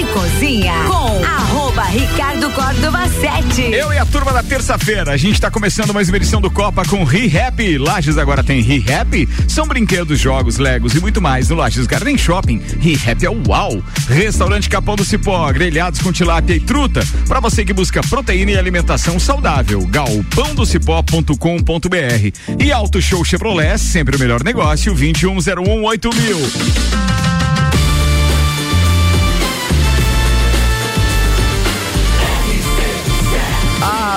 e Cozinha com arroba Ricardo Córdova 7. Eu e a turma da terça-feira, a gente está começando mais uma edição do Copa com ReHap. Lages agora tem ReHap. São brinquedos, jogos, legos e muito mais no Lages Garden Shopping. ReHap é o uau. Restaurante Capão do Cipó, grelhados com tilápia e truta. Para você que busca proteína e alimentação saudável. galpãodocipó.com.br E Auto Show Chevrolet, sempre o melhor negócio, 21018000.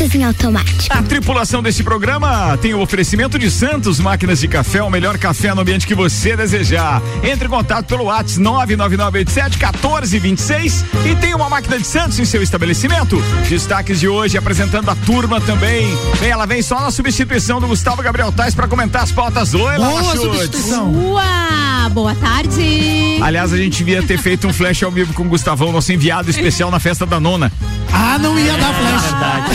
Portas em automático. A tripulação desse programa tem o oferecimento de Santos Máquinas de Café, o melhor café no ambiente que você desejar. Entre em contato pelo WhatsApp 99987-1426 e tem uma máquina de Santos em seu estabelecimento. Destaques de hoje apresentando a turma também. Bem, ela vem só na substituição do Gustavo Gabriel Tais para comentar as pautas. Oi, Boa substituição. Uau, boa tarde. Aliás, a gente devia ter feito um flash ao vivo com o Gustavão, nosso enviado especial na festa da nona. Ah, não ia dar flash.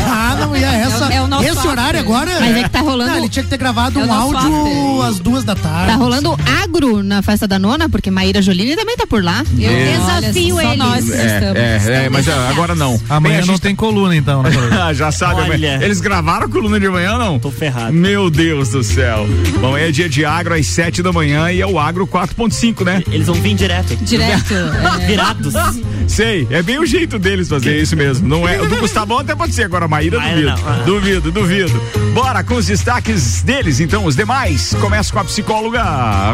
Ah, não ia. Essa, É o nosso esse horário agora. Mas é que tá rolando- Não, ele tinha que ter gravado É um áudio às duas da tarde. Tá rolando agro na festa da nona, porque Maíra Jolini também tá por lá. Eu É. desafio Olha, só eles. nós. É, é, é, mas ah, agora não. Amanhã não tem coluna, então, né? Já sabe, Olha. eles gravaram a coluna de manhã, não? Tô ferrado. Meu Deus do céu. Bom, é dia de agro às 7 da manhã e é o agro 4.5, né? Eles vão vir direto. Direto. é. Virados. Sei, é bem o jeito deles fazer isso mesmo. Não é, o do Gustavão até pode ser, agora a Maíra Maíra duvido. não. Duvido, duvido. Bora com os destaques deles, então, os demais. Começa com a psicóloga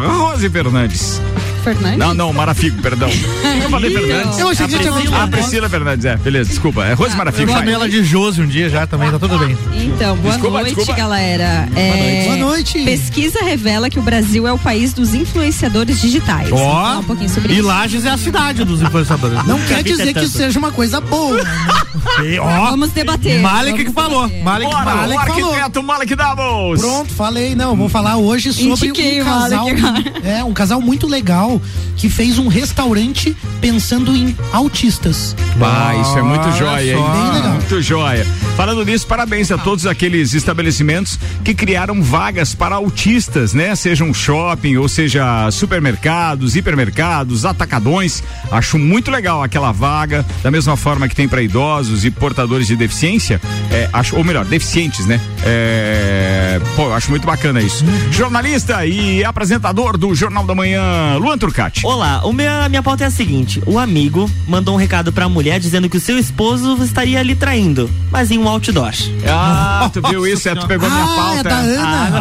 Rose Fernandes. Fernandes? Não, não, Marafigo, perdão. Eu falei Fernandes. Eu achei que já tinha A. Priscila Fernandes, é, beleza, desculpa. É Rose Marafigo. Eu chamei ela de Josi um dia já também, tá tudo bem. Então, boa Desculpa, noite, desculpa. galera. É, Boa noite. Pesquisa revela que o Brasil é o país dos influenciadores digitais. Ó, um pouquinho sobre e isso. Lages é a cidade dos influenciadores. Não quer vi dizer que isso seja uma coisa boa. né? E, ó, Vamos debater. Malik vamos que falou. debater. Malik que Bora, falou. o Malek falou. arquiteto Malek Davos. Pronto, falei. Não, vou falar hoje sobre Indiquei um o casal. Malek. É, um casal muito legal que fez um restaurante pensando em autistas. Ah, isso é muito joia, hein? só. Bem legal. Muito joia. Falando nisso, parabéns a todos aqueles estabelecimentos que criaram vagas para autistas, né? Sejam shopping, ou seja, supermercados, hipermercados, atacadões. Acho muito legal aquela vaga, da mesma forma que tem para idosos e portadores de deficiência, é, acho, ou melhor, deficientes, né? É, pô, eu acho muito bacana isso. Jornalista e apresentador do Jornal da Manhã, Luan Turcati. Olá, o meu, a minha pauta é a seguinte: o amigo mandou um recado pra mulher dizendo que o seu esposo estaria lhe traindo, mas em um outdoor. Ah, tu viu isso? É, tu pegou minha Ah, pauta. é da Ana.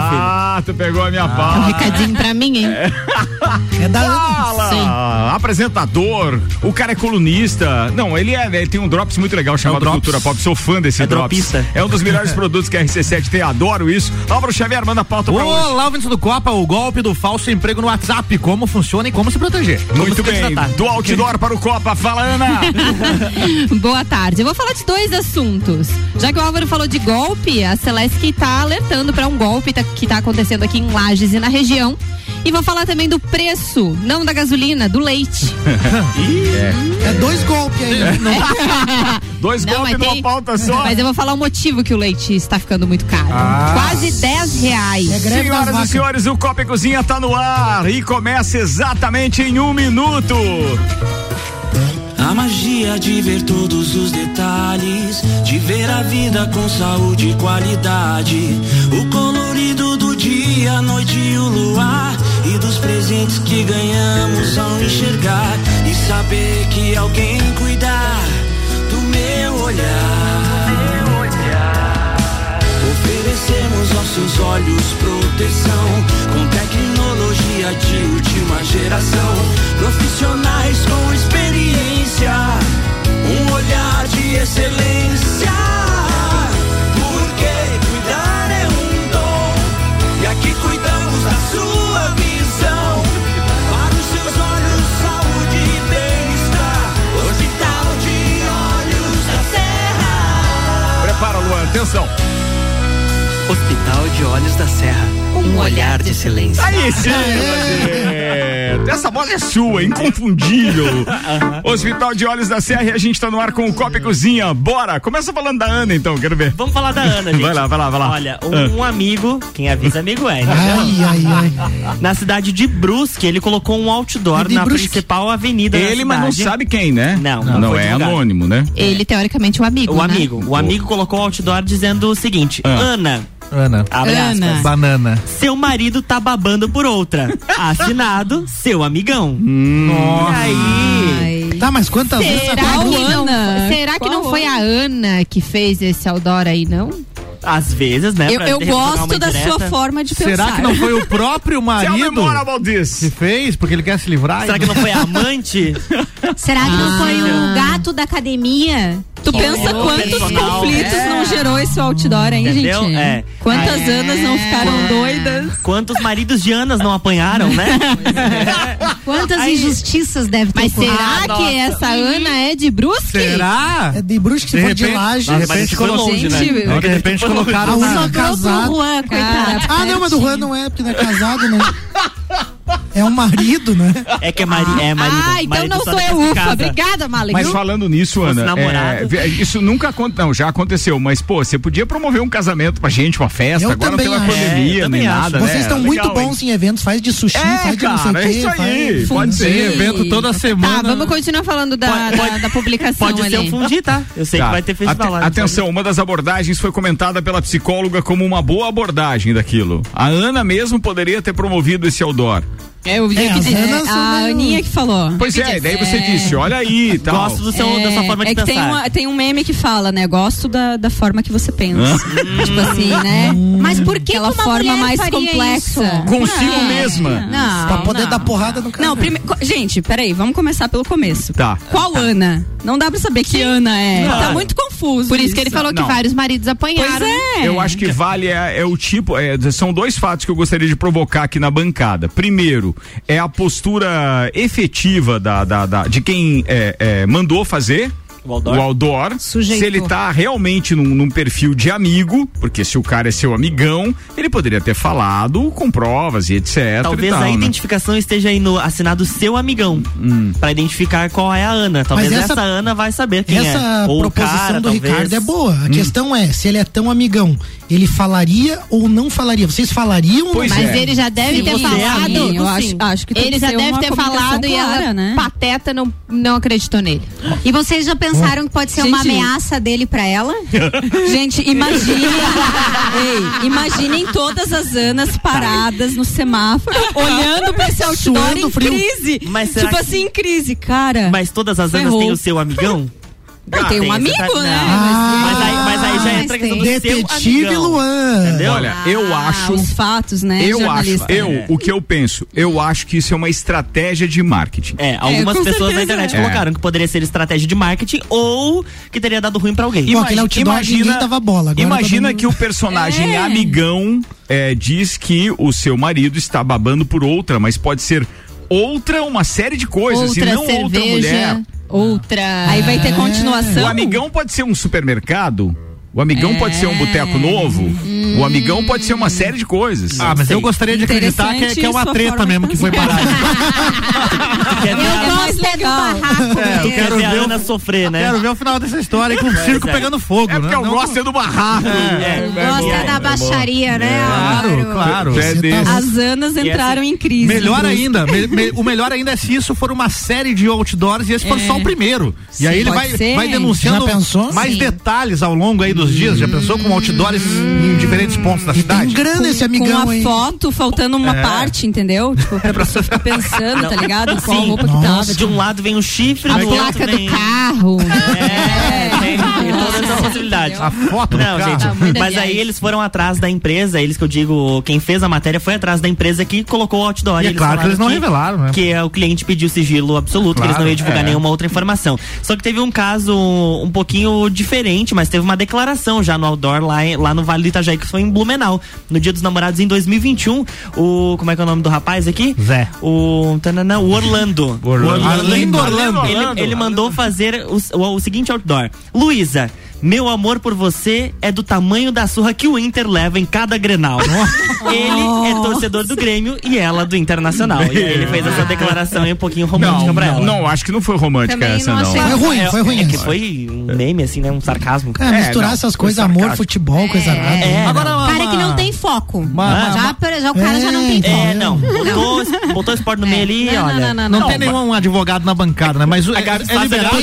Ah, tu pegou a minha É um pauta. recadinho pra mim, hein? É da Ana. Fala! Apresentador, o cara é colunista. Não, ele é, ele tem um drops muito legal chamado Drops. Cultura Pop. Sou fã desse É drops. dropista. É um dos melhores produtos que a RC7 tem, adoro isso. Álvaro Xavier, manda a pauta pra hoje. Olá, ouvintes do Copa, o golpe do falso emprego no WhatsApp, como funciona como se proteger. Muito se bem, do outdoor para o Copa. Fala, Ana! Boa tarde. Eu vou falar de dois assuntos. Já que o Álvaro falou de golpe, a Celeste tá alertando para um golpe tá- que tá acontecendo aqui em Lages e na região. E vou falar também do preço, não da gasolina, do leite. É dois golpes aí. Dois Não, golpes mas numa tem- pauta só. Mas eu vou falar o motivo que o leite está ficando muito caro. Quase 10 reais. É Senhoras e senhores, o Copa e Cozinha tá no ar e começa exatamente em um minuto. A magia de ver todos os detalhes, de ver a vida com saúde e qualidade. O colorido do dia, a noite e o luar. E dos presentes que ganhamos ao enxergar. E saber que alguém cuidar do meu olhar. Oferecemos aos seus olhos proteção com tecnologia de última geração. Profissionais com experiência, um olhar de excelência. Porque cuidar é um dom e aqui cuidamos da sua visão. Para os seus olhos, saúde e bem-estar. Hospital de Olhos da Serra. Prepara, Luan, atenção. Hospital de Olhos da Serra. Um olhar de silêncio. Aí sim, Roberto. Essa bola é sua, inconfundível. Hospital de Olhos da Serra e a gente tá no ar com o Copa e Cozinha. Bora! Começa falando da Ana então, quero ver. Vamos falar da Ana, gente. Vai lá, vai lá, vai lá. Olha, um, um amigo, quem avisa amigo é, entendeu? Ai, ai, ai. Na cidade de Brusque, ele colocou um outdoor De na Brusque. principal avenida da Ele, mas não sabe quem, né? Não, não, não é divulgado. anônimo, né? Ele, teoricamente, o amigo. O né? amigo. O amigo colocou um outdoor dizendo o seguinte: Ah. Ana, Ana. abre Ana. aspas. Banana. Seu marido tá babando por outra. Assinado, seu amigão. Nossa. E aí. Ai. Tá, mas quantas vezes Será que, não, Ana? será que Qual não foi a Ana que fez esse outdoor aí, não? Às vezes, né? Eu, pra eu gosto da indireta. sua forma de pensar. Será que não foi o próprio Tell marido que fez? Porque ele quer se livrar? Será que não foi a amante? Será que não foi Ah. o gato da academia? Tu pensa quantos personal. conflitos É. não gerou esse outdoor, hein, Entendeu? gente? É. Quantas É. anas não ficaram doidas? Quantos maridos de Anas não apanharam, né? Quantas Aí- injustiças deve ter Mas ocorrido? será Ah, que nossa. essa Ana é de Brusque? Será? É de Brusque, se De for de repente- laje. de repente foi colocou- longe, né? Não, de repente colocaram na... única Sobrou casada. pro Juan, coitado. Ah, não, mas do Juan não é, porque não é casado, né? É um marido, né? É que é, mari é marido. Ah, então marido não sou eu, casa. ufa. Obrigada, Malik. Mas falando nisso, Ana, é, isso nunca aconteceu, não, já aconteceu, mas pô, você podia promover um casamento pra gente, uma festa, Eu agora não tem acho. É, pandemia, eu nem acho. nada, né? Vocês estão Legal, muito hein? bons em eventos, faz de sushi, É, faz de não sei cara, o é quê. isso aí, pode Tem ser. evento toda Tá, semana. vamos continuar falando da, Pode- da, pode- da publicação Pode ali. ser um fundir, tá? Eu sei Tá. que vai ter festival lá. Atenção, uma das abordagens foi comentada pela psicóloga como uma boa abordagem daquilo. A Ana mesmo poderia ter promovido esse outdoor. É, eu vi É, que as são a meio- Aninha que falou. Pois é, daí você disse, olha aí e tal. Gosto do seu, da sua forma de é que pensar. tem, uma- tem um meme que fala, né? Gosto da, da forma que você pensa. tipo assim, né? Mas por que, Aquela que uma forma mais complexa. isso? Consigo Não. mesma. Não. Pra poder não. dar porrada no cara. Não, prime... gente, peraí, vamos começar pelo começo. Tá. Qual Ana? Não dá pra saber que Ana é. Claro. Tá muito confuso. Por isso que ele falou Não. que vários maridos apanharam. Pois é. Eu acho que vale é, é o tipo. é, são dois fatos que eu gostaria de provocar aqui na bancada. Primeiro, é a postura efetiva da, da- da- de quem é, é, mandou fazer. O outdoor. O outdoor. Sujeitou. Se ele tá realmente num, num perfil de amigo, porque se o cara é seu amigão, ele poderia ter falado com provas e etc. Talvez e tal, a né? identificação esteja aí no assinado seu amigão. Hum. Pra identificar qual é a Ana. Talvez essa- essa, Ana vai saber quem Essa é. Ou o proposição cara, do talvez. Ricardo é boa. Hum. A questão é, se ele é tão amigão, ele falaria ou não falaria? Vocês falariam ou Pois não? é. Mas ele já deve Se ter é falado. Sim, eu sim. acho, acho que tem Ele já deve ter falado e clara, ela, né? pateta, não, não acreditou nele. E vocês já pensaram que pode ser uma Gente. ameaça dele pra ela? Gente, imagine. Ei, imaginem todas as Anas paradas no semáforo, olhando pra esse outdoor Suando em frio. crise. Mas será tipo que- assim, em crise, cara. Mas todas as Anas Ferrou. têm o seu amigão? Não, tem um Tem, amigo, tá- né? não. Mas aí, mas aí já Ah, entra questão do Detetive seu amigão. Luan. Entendeu? Olha, eu Ah, acho. Os fatos, né? Eu acho, eu, o que eu penso, eu acho que isso é uma estratégia de marketing. É, algumas com pessoas na certeza internet é. colocaram que poderia ser estratégia de marketing ou que teria dado ruim pra alguém. Bom, aquele outdoor ninguém dava bola, agora imagina mundo- que o personagem É. amigão é, diz que o seu marido está babando por outra, mas pode ser outra, uma série de coisas, outra e não outra mulher. Outra. Aí vai ter continuação. O amigão pode ser um supermercado. O amigão pode ser um boteco novo. O amigão pode ser uma série de coisas. Ah, mas Sei. eu gostaria de acreditar que, é- que é uma treta mesmo que foi parar. Ver, Eu gosto é do barraco. É, eu mesmo. quer quero ver a Ana sofrer, né? Quero ver o final dessa história com o circo é. pegando fogo, É porque né? eu Não- gosto é do barraco. É, Gosta é, da é baixaria, né? Claro, claro. Tá- As Anas entraram em crise. Melhor ainda, me- me- o melhor ainda é se isso for uma série de outdoors e esse for É. só o primeiro. Sim, e aí ele vai, denunciando mais detalhes ao longo aí dos dias. Já pensou com outdoors em diferentes pontos da tem cidade? grana esse com amigão a aí. foto faltando uma É. parte, entendeu? Tipo, pra pessoa ficar pensando, tá ligado? Qual a Sim. roupa que tava. De um lado vem o chifre, A do outro placa vem... do carro. É, tem todas as possibilidades. A foto do Não, carro. gente, muita mas aí eles foram atrás da empresa, eles que eu digo, quem fez a matéria foi atrás da empresa que colocou o outdoor. E é claro que eles não revelaram, né? Que é, o cliente pediu sigilo absoluto, que eles Claro, não iam divulgar é. nenhuma outra informação. Só que teve um caso um pouquinho diferente, mas teve uma declaração já no outdoor lá, lá no Vale do Itajaí, que foi em Blumenau. No Dia dos Namorados em 2021, o. Como é que é o nome do rapaz aqui? Zé. O. tananã, o Orlando. Orlando. O Arlindo Orlando. Ele, ele mandou fazer o, o- o seguinte outdoor. Luísa, Meu amor por você é do tamanho da surra que o Inter leva em cada Grenal. ele é torcedor do Grêmio e ela do Internacional. E aí ele fez essa declaração aí um pouquinho romântica Não, pra ela. não, acho que não foi romântica Também essa, não achei. Foi ruim, É, foi ruim. É que essa. foi um meme, assim, né? Um sarcasmo. É, misturar não, essas coisas, amor, futebol, coisa nada. É, Agora, uma- Cara que não tem foco. Uma- já, já o cara já não tem É, foco. É, não. Botou, botou o esporte no meio ali, Não, olha. não, não, não, Não, tem nenhum advogado na bancada, né? Mas o- é, é liberado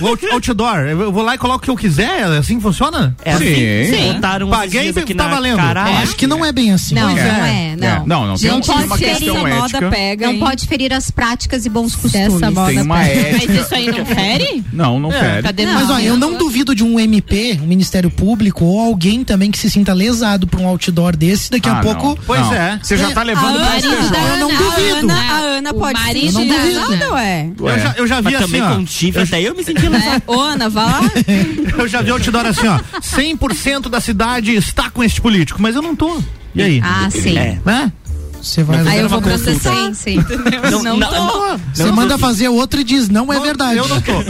o outdoor. Eu vou lá e coloco o que eu quiser, assim funciona? É assim. Sim. Botaram uns Paguei e aqui tá na valendo. cara. Eu acho que não é bem assim. Não, Pois não é. é, não. É, não, não, tem Não tem pode uma ser questão essa ética. moda pega. Não hein? pode ferir as práticas e bons costumes. Essa moda Tem uma pega. ética. Mas isso aí não fere? Não, não fere. Cadê Mas ó, eu não duvido de um MP, um Ministério Público, ou alguém também que se sinta lesado por um outdoor desse, daqui a Ah, pouco. não. Pois Não. é. Você já tá A levando STJ. eu não a duvido. Ana, a Ana pode marido se da sentir Ana. lesada, ué. Eu já, eu vi Mas assim, também com chifre, até eu me senti lesado. Ô, Ana, vá lá. Eu já vi outdoor assim, ó. 100% da cidade está com este político, mas eu não tô. E aí? Ah, sim. É. Né? Você vai. Aí eu vou uma consulta. processar. Sim, sim. Não, Não não, tô. não. Você manda fazer outro e diz, não é verdade. Eu não tô.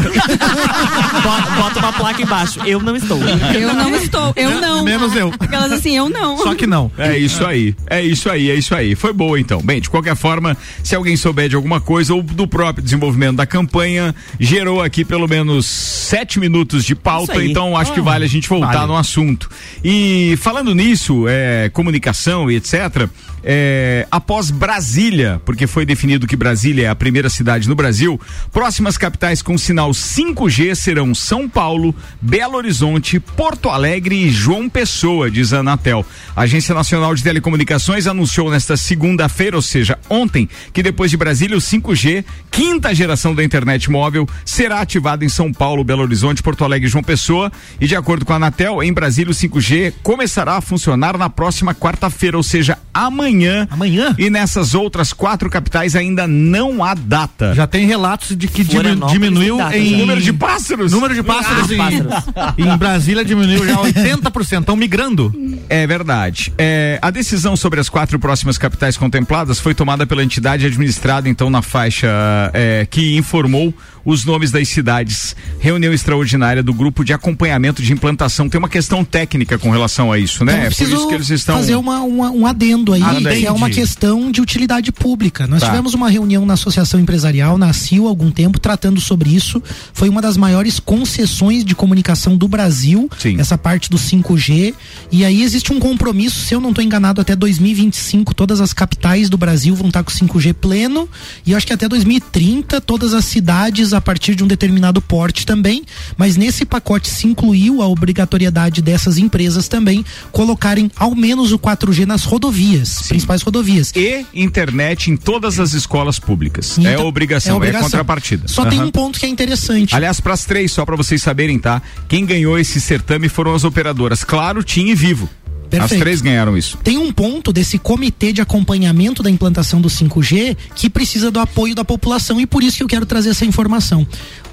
Bota, bota uma placa embaixo. Eu não estou. Eu não estou, eu não. Menos eu. Aquelas assim, eu não. Só que não. É isso aí, é isso aí, é isso aí. Foi boa então. Bem, de qualquer forma, se alguém souber de alguma coisa ou do próprio desenvolvimento da campanha, gerou aqui pelo menos sete minutos de pauta, então acho que vale a gente voltar vale. no assunto. E falando nisso, é, comunicação e etc., é, após Brasília, porque foi definido que Brasília é a primeira cidade no Brasil, próximas capitais com sinal 5G serão São Paulo, Belo Horizonte, Porto Alegre e João Pessoa, diz a Anatel. A Agência Nacional de Telecomunicações anunciou nesta segunda-feira, ou seja, ontem, que depois de Brasília, o 5G, quinta geração da internet móvel, será ativado em São Paulo, Belo Horizonte, Porto Alegre e João Pessoa. E de acordo com a Anatel, em Brasília, o 5G começará a funcionar na próxima quarta-feira, ou seja, amanhã. Amanhã? E nessas outras quatro capitais ainda não há data. Já tem relatos de que diminuiu data, em. já. Número de pássaros? Número de pássaros, Ah, em, pássaros. em Brasília diminuiu já 80%. Estão migrando. É verdade. É, a decisão sobre as quatro próximas capitais contempladas foi tomada pela entidade administrada, então, na faixa é, que informou os nomes das cidades. Reunião extraordinária do grupo de acompanhamento de implantação. Tem uma questão técnica com relação a isso, né? Então, é por isso que eles estão. fazer uma, uma- um adendo aí, que é uma questão de utilidade pública. Nós Tá. tivemos uma reunião na Associação Empresarial, na CIL, há algum tempo, tratando sobre isso. Foi uma das maiores concessões de comunicação do Brasil, Sim. essa parte do 5G. E aí existe um compromisso, se eu não estou enganado, até 2025, todas as capitais do Brasil vão estar com 5G pleno. E acho que até 2030, todas as cidades, a partir de um determinado porte também. Mas nesse pacote se incluiu a obrigatoriedade dessas empresas também colocarem ao menos o 4G nas rodovias, principais rodovias. E internet em todas as escolas públicas. Então, é obrigação, é, contrapartida. Só tem Aham. um ponto que é interessante. Aliás, para as três, só para vocês saberem, tá? Quem ganhou esse certame foram as operadoras Claro, TIM e Vivo. As Perfeito. três ganharam isso. tem um ponto desse comitê de acompanhamento da implantação do 5G que precisa do apoio da população e por isso que eu quero trazer essa informação.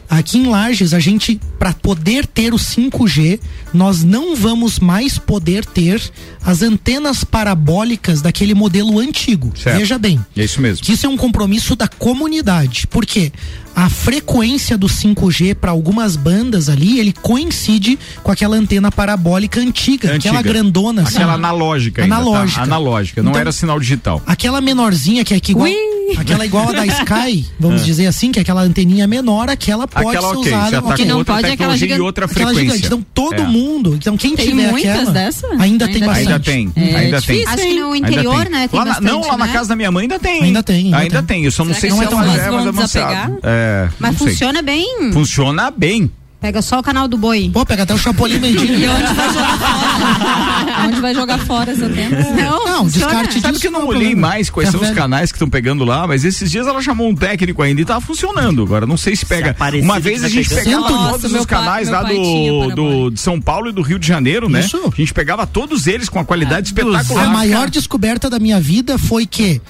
Aqui em Lages, a gente, para poder ter o 5G, nós não vamos mais poder ter as antenas parabólicas daquele modelo antigo. Certo. Veja bem. É isso mesmo. Que isso é um compromisso da comunidade. Por quê? A frequência do 5G para algumas bandas ali, ele coincide com aquela antena parabólica antiga, aquela Antiga. grandona. assim. Aquela analógica. ainda, tá? Analógica. Analógica. Não Então- era sinal digital. Aquela menorzinha que é que igual, aquela igual a da Sky, vamos dizer assim, que é aquela anteninha menor, aquela pode Aquela ser ok, usada. tá com não outra pode aquela e gigante- outra Aquela frequência. gigante. Então todo É. mundo, então quem Tem tiver muitas aquela, dessa? ainda tem Ainda bastante. Ainda tem, É ainda tem. Acho que no interior, tem. né? Tem Lá bastante, não, lá na né? casa da minha mãe ainda tem. Ainda tem, ainda Ainda tem. tem. Eu só não Será sei que se é tão já é mais avançada. É, Mas funciona bem. Funciona bem. Pega só o canal do boi. Pô, pega até o Chapolin Mendigo. E onde vai jogar fora? onde vai jogar fora essa antena? Não, Não, funciona. descarte Sabe que eu não é olhei problema. mais quais são os canais que estão pegando lá, mas esses dias ela chamou um técnico ainda e tava funcionando. Agora não sei se pega. aparecer Uma que vez a gente pegava Centro. todos Nossa, os pai- canais lá pai tinha do, do, de São Paulo e do Rio de Janeiro, né? Isso. A gente pegava todos eles com a qualidade A espetacular. maior descoberta da minha vida foi que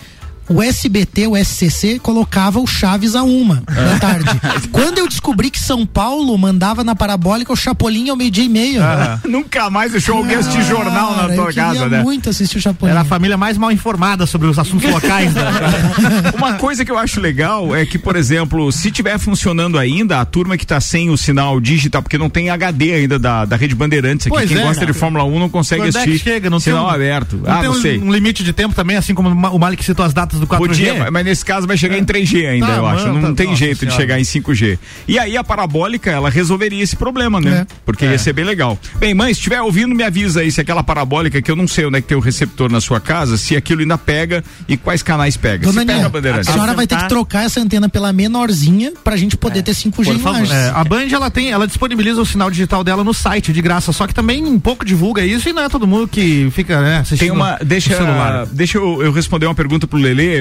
o SBT, o SCC, colocava o Chaves a uma da tarde. Quando eu descobri que São Paulo mandava na parabólica o Chapolin ao meio-dia e meio. Nunca mais deixou alguém assistir jornal na Cara, tua casa, né? muito assistir o Chapolin. Era a família mais mal informada sobre os assuntos locais. né? Uma coisa que eu acho legal é que, por exemplo, se tiver funcionando ainda, a turma que tá sem o sinal digital, porque não tem HD ainda da, da Rede Bandeirantes aqui, Pois quem é. gosta de Fórmula 1 não consegue Quando é assistir chega? Não tem sinal um- aberto. Não ah, tem não um, sei. um limite de tempo também, assim como o Malik citou as datas do 4G? Podia, mas nesse caso vai chegar em 3G ainda, Tá, eu acho. mano, Não tá- tem nossa jeito de senhora. chegar em 5G. E aí a parabólica, ela resolveria esse problema, né? É. Porque ia ser bem legal. Bem, mãe, se estiver ouvindo, me avisa aí se aquela parabólica, que eu não sei onde é que tem o receptor na sua casa, se aquilo ainda pega e quais canais pega. Dona se pega a a Bandeirantes. senhora vai ter que trocar essa antena pela menorzinha pra gente poder ter 5G Por em favor. É, a Band ela tem, ela disponibiliza o sinal digital dela no site de graça, só que também um pouco divulga isso e não é todo mundo que fica, né, assistindo Tem uma. Deixa, celular. deixa eu, eu responder uma pergunta pro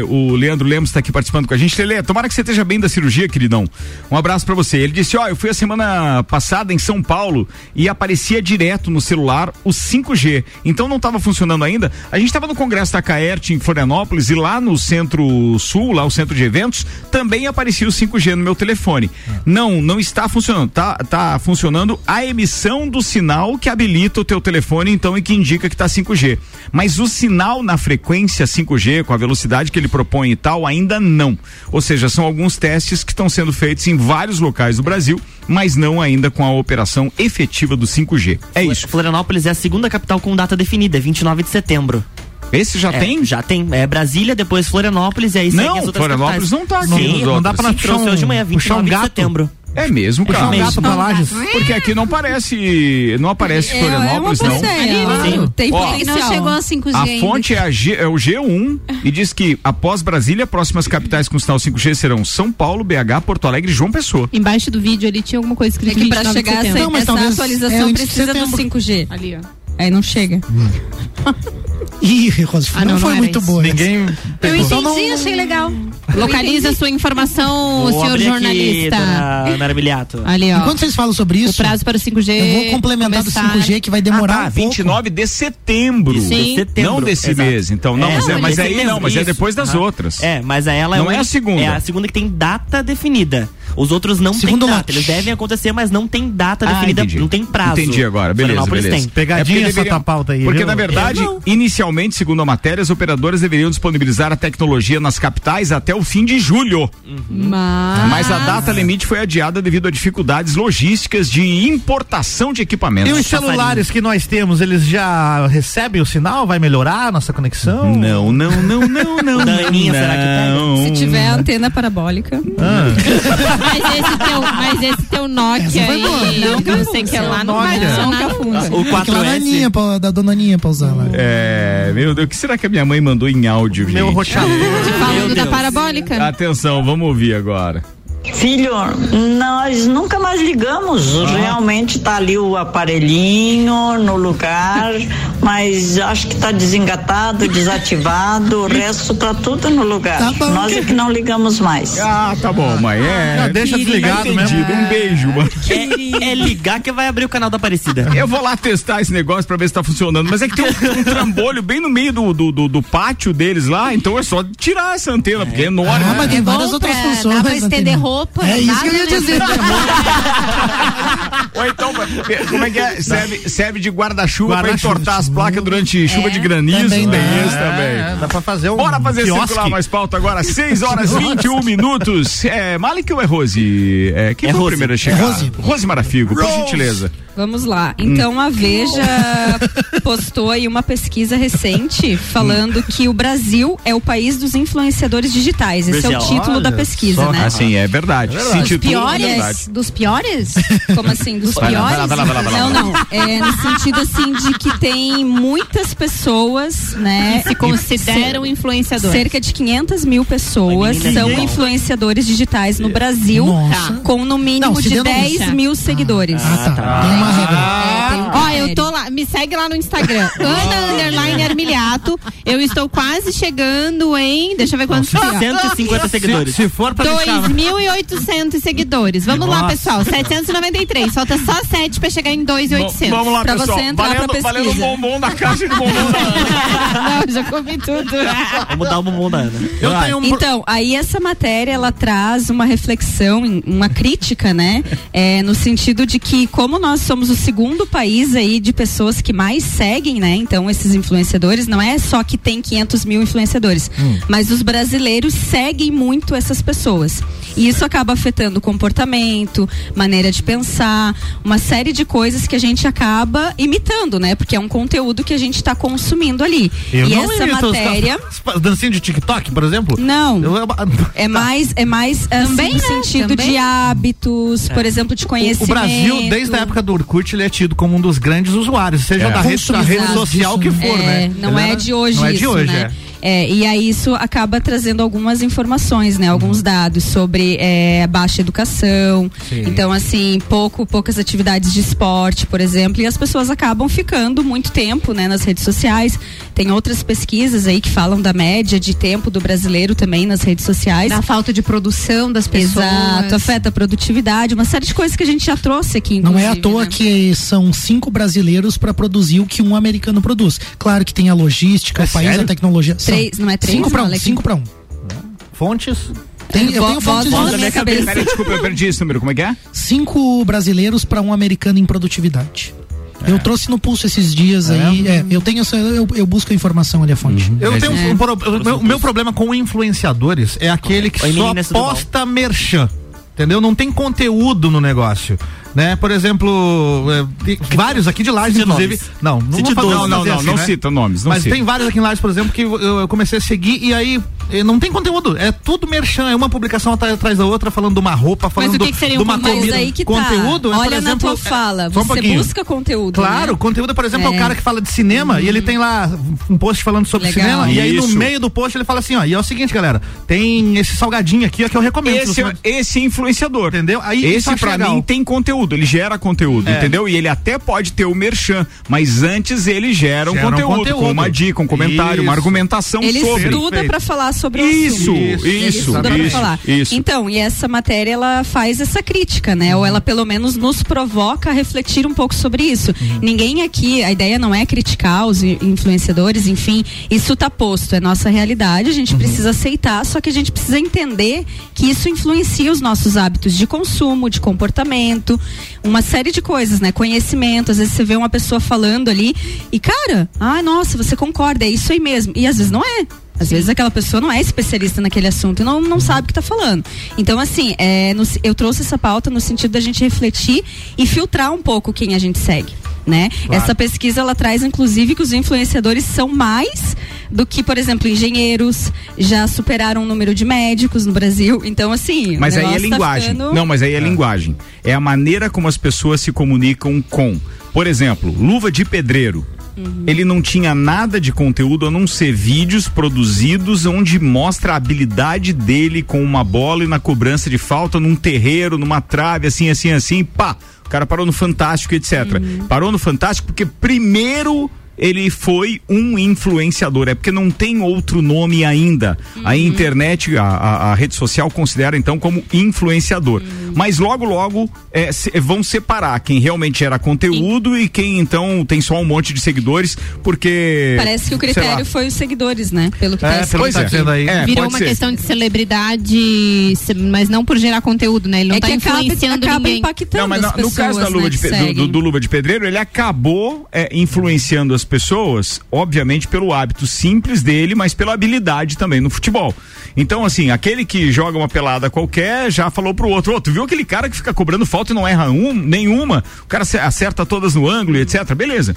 O Leandro Lemos está aqui participando com a gente. Lelê, tomara que você esteja bem da cirurgia, queridão. Um abraço pra você. Ele disse: Ó, eu fui a semana passada em São Paulo e aparecia direto no celular o 5G. Então não estava funcionando ainda. A gente estava no Congresso da Caert em Florianópolis e lá no Centro Sul, lá o centro de eventos, também aparecia o 5G no meu telefone. Não, não está funcionando. Tá, tá funcionando a emissão do sinal que habilita o teu telefone, então, e que indica que tá 5G. Mas o sinal na frequência 5G, com a velocidade que ele propõe e tal, ainda não. Ou seja, são alguns testes que estão sendo feitos em vários locais do Brasil, mas não ainda com a operação efetiva do 5G. É isso. Florianópolis é a segunda capital com data definida, é 29 de setembro. Esse já É, tem? Já tem. É Brasília, depois Florianópolis e aí Não, as outras Florianópolis capitais. não tá aqui Sim, não dá pra puxar um- hoje de manhã, puxar um 29 de setembro. É mesmo, Puxar cara. um gato pra Lages. Porque aqui não aparece, não aparece É, Florianópolis, é não. ideia. Sim. Tem Ó, potencial. Não chegou a 5G A ainda. fonte é, a G- é o G1 e diz que após Brasília, próximas capitais com sinal 5G serão São Paulo, BH, Porto Alegre e João Pessoa. Embaixo do vídeo ali tinha alguma coisa É escrita que pra 29 de chegar essa. Não, mas essa é atualização de precisa do setembro. 5G. Ali, ó. Aí não chega. Ih, Rosa, Ah, não, não, não foi era muito isso. boa. Ninguém Eu pegou. entendi, Então não- achei legal. Localiza a sua informação, Vou senhor abrir aqui, jornalista. dona Ana Armiliato. Ali, ó. Enquanto vocês falam sobre O isso, prazo para o 5G. eu vou complementar começar... do 5G que vai demorar ah, tá, um pouco. 29 de setembro. Sim. de setembro. Não desse Exato. mês, então. Não, É, mas, é, não, mas aí setembro, não, mas é isso. depois das Aham. outras. É, mas aí ela Não é, é a segunda. É a segunda que tem data definida. Os outros não Segundo têm data. lote. Eles devem acontecer, mas não tem data Ah, definida, entendi. não tem prazo. Entendi agora, beleza, beleza. tem. Pegadinha Porque essa deveriam- tua pauta aí, Porque, viu? na verdade, inicialmente, segundo a matéria, as operadoras deveriam disponibilizar a tecnologia nas capitais até o fim de julho. Mas... Mas a data limite foi adiada devido a dificuldades logísticas de importação de equipamentos. E os celulares que nós temos, eles já recebem o sinal? Vai melhorar a nossa conexão? Não, não, não, não, não. Da Aninha, será que pega? Se tiver antena parabólica. Mas esse teu, mas esse teu Nokia Essa aí, não, que eu sei que é lá, não vai funcionar. O Aquela da 4S. Aninha, pra- da dona Aninha pra usar lá. É, meu Deus, o que será que a minha mãe mandou em áudio, Meu gente? roteador. Falando da parabólica. Atenção, vamos ouvir agora. Filho, nós nunca mais ligamos. Realmente tá ali o aparelhinho no lugar, mas acho que tá desengatado, desativado, o resto tá tudo no lugar. Tá bom. nós é que não ligamos mais. Ah, tá bom, mãe. É. Não, deixa desligado mesmo. Um beijo, mano. É, é ligar que vai abrir o canal da Aparecida. Eu vou lá testar esse negócio pra ver se tá funcionando. Mas é que tem um, um trambolho bem no meio do, do, do, do pátio deles lá, então é só tirar essa antena, porque é enorme. Ah, mas tem É várias outras funções. dá pra estender Antônio. Roupa, É isso que eu ia né? dizer. Ou então, como é que é? Serve, serve de guarda-chuva pra Guarda-chuva. entortar as placas durante chuva de granizo. Também dá. isso também. É, dá pra fazer um Bora fazer quiosque. circular mais pauta agora, 6 horas 21 minutos. É, Malik ou é Rose? É, quem É foi o Rose. primeiro a chegar? É Rose. Rose Marafigo, por gentileza. Vamos lá. Então a Veja postou aí uma pesquisa recente falando que o Brasil é o país dos influenciadores digitais. Esse é o Olha título da pesquisa, só. né? Assim, é verdade. Se Dos intitula, é verdade. piores? Dos piores? Como assim? Dos Vai piores? vai lá, vai lá, vai lá, vai lá. Não, não. É no sentido assim de que tem muitas pessoas, né? Que se consideram influenciadores. Cerca de 500 mil pessoas são influenciadores digitais no Brasil, Nossa. com no mínimo Não, de denuncia. 10 mil seguidores. Ah, tá. Uma regra. É, tem um Ó, eu tô lá, me segue lá no Instagram, Ana Underline Armiliato. Eu estou quase chegando em, deixa eu ver quantos tem, ó. 150 seguidores. Se, se for pra me chamar. 2.800 seguidores. Vamos lá, Nossa. pessoal. 793. Falta só 7 pra chegar em 2.800. Vamos lá, Pra pessoal. você entrar valendo, pra valendo o pesquisa. bombom da caixa de bombom da Ana. Não, já comi tudo. Vamos dar o bumbum da Ana. Eu Vai. tenho um. Então, aí essa matéria ela traz uma reflexão, uma crítica, né? É, no sentido de que como nós somos o segundo país aí de pessoas que mais seguem, né? Então esses influenciadores não é só que tem 500 mil influenciadores, mas os brasileiros seguem muito essas pessoas. E isso acaba afetando o comportamento, maneira de pensar, uma série de coisas que a gente acaba imitando, né? Porque é um conteúdo que a gente está consumindo ali. Eu e não essa imito os matéria. ca- Dancinha de TikTok, por exemplo? Não. Eu- É mais, é mais assim, Também, no né? sentido Também. de hábitos, por exemplo, de O, conhecimento. o Brasil, desde a época do Orkut, ele é tido como um dos grandes usuários, seja É. da rede, da rede social que for, é, né? Não Ele é de hoje Não é isso, de hoje, né? é. É, e aí isso acaba trazendo algumas informações, né? Alguns dados sobre é, baixa educação. Sim. Então, assim, pouco, poucas atividades de esporte, por exemplo, e as pessoas acabam ficando muito tempo, né, nas redes sociais. Tem outras pesquisas aí que falam da média de tempo do brasileiro também nas redes sociais. Da falta de produção das pessoas. Exato, afeta a produtividade, uma série de coisas que a gente já trouxe aqui, Não é à toa né? que são cinco brasileiros para produzir o que um americano produz. Claro que tem a logística, É o país, sério? a tecnologia. Três, não é três, Cinco para não, um, Alex? cinco para um. Fontes. Tem, eu tenho fontes na minha cabeça. Peraí, desculpa, eu perdi esse número. Como é que é? cinco brasileiros para um americano em produtividade. É. Eu trouxe no pulso esses dias aí. é, eu tenho essa, eu, eu busco a informação ali a fonte. Uhum. Eu É, tenho é. um, pro- meu, meu problema com influenciadores é aquele que Oi, só posta merchan. Entendeu? Não tem conteúdo no negócio. Né? Por exemplo, é, tem vários aqui de Lages, inclusive. nomes. Não, não Cite. Não, não, fazer não, assim, não né? cita nomes. Não Mas cita. tem vários aqui em Lages, por exemplo, que eu, eu comecei a seguir e aí eh, não tem conteúdo. É tudo merchan, é uma publicação atrás, da outra, falando de uma roupa, falando o que que seria de um uma conteúdo? comida. Mas aí que conteúdo tá. é, por Olha na exemplo, tua fala. é, um Você pouquinho. busca conteúdo. Claro, né? conteúdo, por exemplo, é. o É. cara que fala de cinema e ele tem lá um post falando sobre Legal. cinema e aí no Isso. meio do post ele fala assim, ó, e é o seguinte, galera, tem esse salgadinho aqui ó, que eu recomendo. Esse, Se você- esse influenciador. Entendeu? Aí isso esse pra mim tem conteúdo, ele gera conteúdo, É. entendeu? E ele até pode ter o merchan, mas antes ele gera um Gera um conteúdo, conteúdo. com uma dica, um comentário, uma Isso. argumentação Ele sobre. estuda Perfeito. pra falar sobre o Isso, assunto. isso, Ele estuda pra isso, falar. isso. Então, e essa matéria ela faz essa crítica, né? Ou ela pelo menos nos provoca a refletir um pouco sobre isso. Uhum. Ninguém aqui, a ideia não é criticar os influenciadores, enfim, isso tá posto, é nossa realidade, a Uhum. gente precisa aceitar, só que a gente precisa entender que isso influencia os nossos hábitos de consumo, de comportamento, uma série de coisas, né? Conhecimento, às vezes você vê uma pessoa falando ali e cara, ah, nossa, você concorda, é isso aí mesmo. E às vezes não é. Às vezes aquela pessoa não é especialista naquele assunto e não, não sabe o que está falando. Então, assim, é, no- eu trouxe essa pauta no sentido da gente refletir e filtrar um pouco quem a gente segue. Né? Essa pesquisa ela traz inclusive que os influenciadores são mais do que, por exemplo, engenheiros, já superaram o número de médicos no Brasil. Então, assim, Mas aí é tá linguagem. ficando- Não, mas aí é linguagem. É a maneira como as pessoas se comunicam com. Por exemplo, luva de pedreiro. Uhum. Ele não tinha nada de conteúdo a não ser vídeos produzidos onde mostra a habilidade dele com uma bola e na cobrança de falta num terreiro, numa trave, assim, assim, assim, pá. O cara parou no Fantástico, etc. Uhum. Parou no Fantástico porque primeiro ele foi um influenciador, é porque não tem outro nome ainda. A internet, a, a- a rede social considera então como influenciador. Mas logo, logo é, se- vão separar quem realmente gera conteúdo e quem então tem só um monte de seguidores, porque. Parece que o critério foi os seguidores, né? Pelo que É, tá pelo tá é. dizendo aí. É, Virou uma ser. questão de celebridade, mas não por gerar conteúdo, né? Ele não É tá que acaba, influenciando acaba ninguém. impactando Não, mas as no, no caso da pessoas, luva né, de, do, do- do Luva de Pedreiro, ele acabou é, influenciando as pessoas, obviamente pelo hábito simples dele, mas pela habilidade também no futebol. Então, assim, aquele que joga uma pelada qualquer já falou pro outro: tu viu aquele cara que fica cobrando falta e não erra um, nenhuma? O cara ace- acerta todas no ângulo, e etc. Beleza.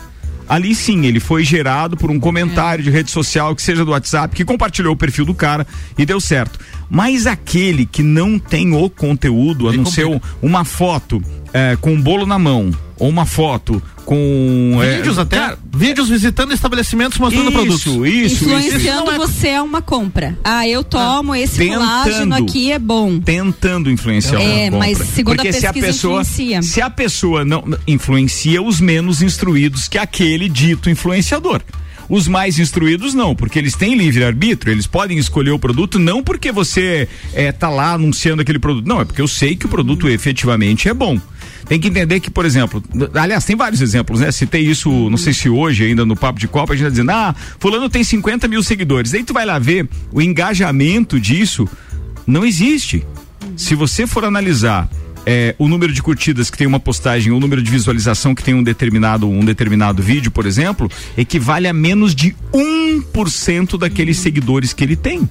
Ali sim, ele foi gerado por um comentário de rede social, que seja do WhatsApp, que compartilhou o perfil do cara e deu certo. Mas aquele que não tem o conteúdo, a não ser um- uma foto é, com um bolo na mão, uma foto com. é, Vídeos até? cara, Vídeos visitando estabelecimentos mostrando produtos. Isso, isso, isso. Influenciando você a uma compra. Ah, eu tomo esse colágeno aqui é bom. Tentando influenciar É, uma mas compra. segundo a Porque se a pesquisa, pessoa, influencia. se a pessoa não influencia os menos instruídos que aquele dito influenciador. Os mais instruídos não, porque eles têm livre arbítrio, eles podem escolher o produto não porque você é, tá lá anunciando aquele produto, não, é porque eu sei que o produto efetivamente é bom. Tem que entender que, por exemplo, aliás, tem vários exemplos, né? Citei isso, não sei se hoje ainda no Papo de Copa, a gente tá dizendo, ah, fulano tem 50 mil seguidores. Aí tu vai lá ver o engajamento disso, não existe. Se você for analisar é, o número de curtidas que tem uma postagem, o número de visualização que tem um determinado, um determinado vídeo, por exemplo, equivale a menos de 1% daqueles seguidores que ele tem.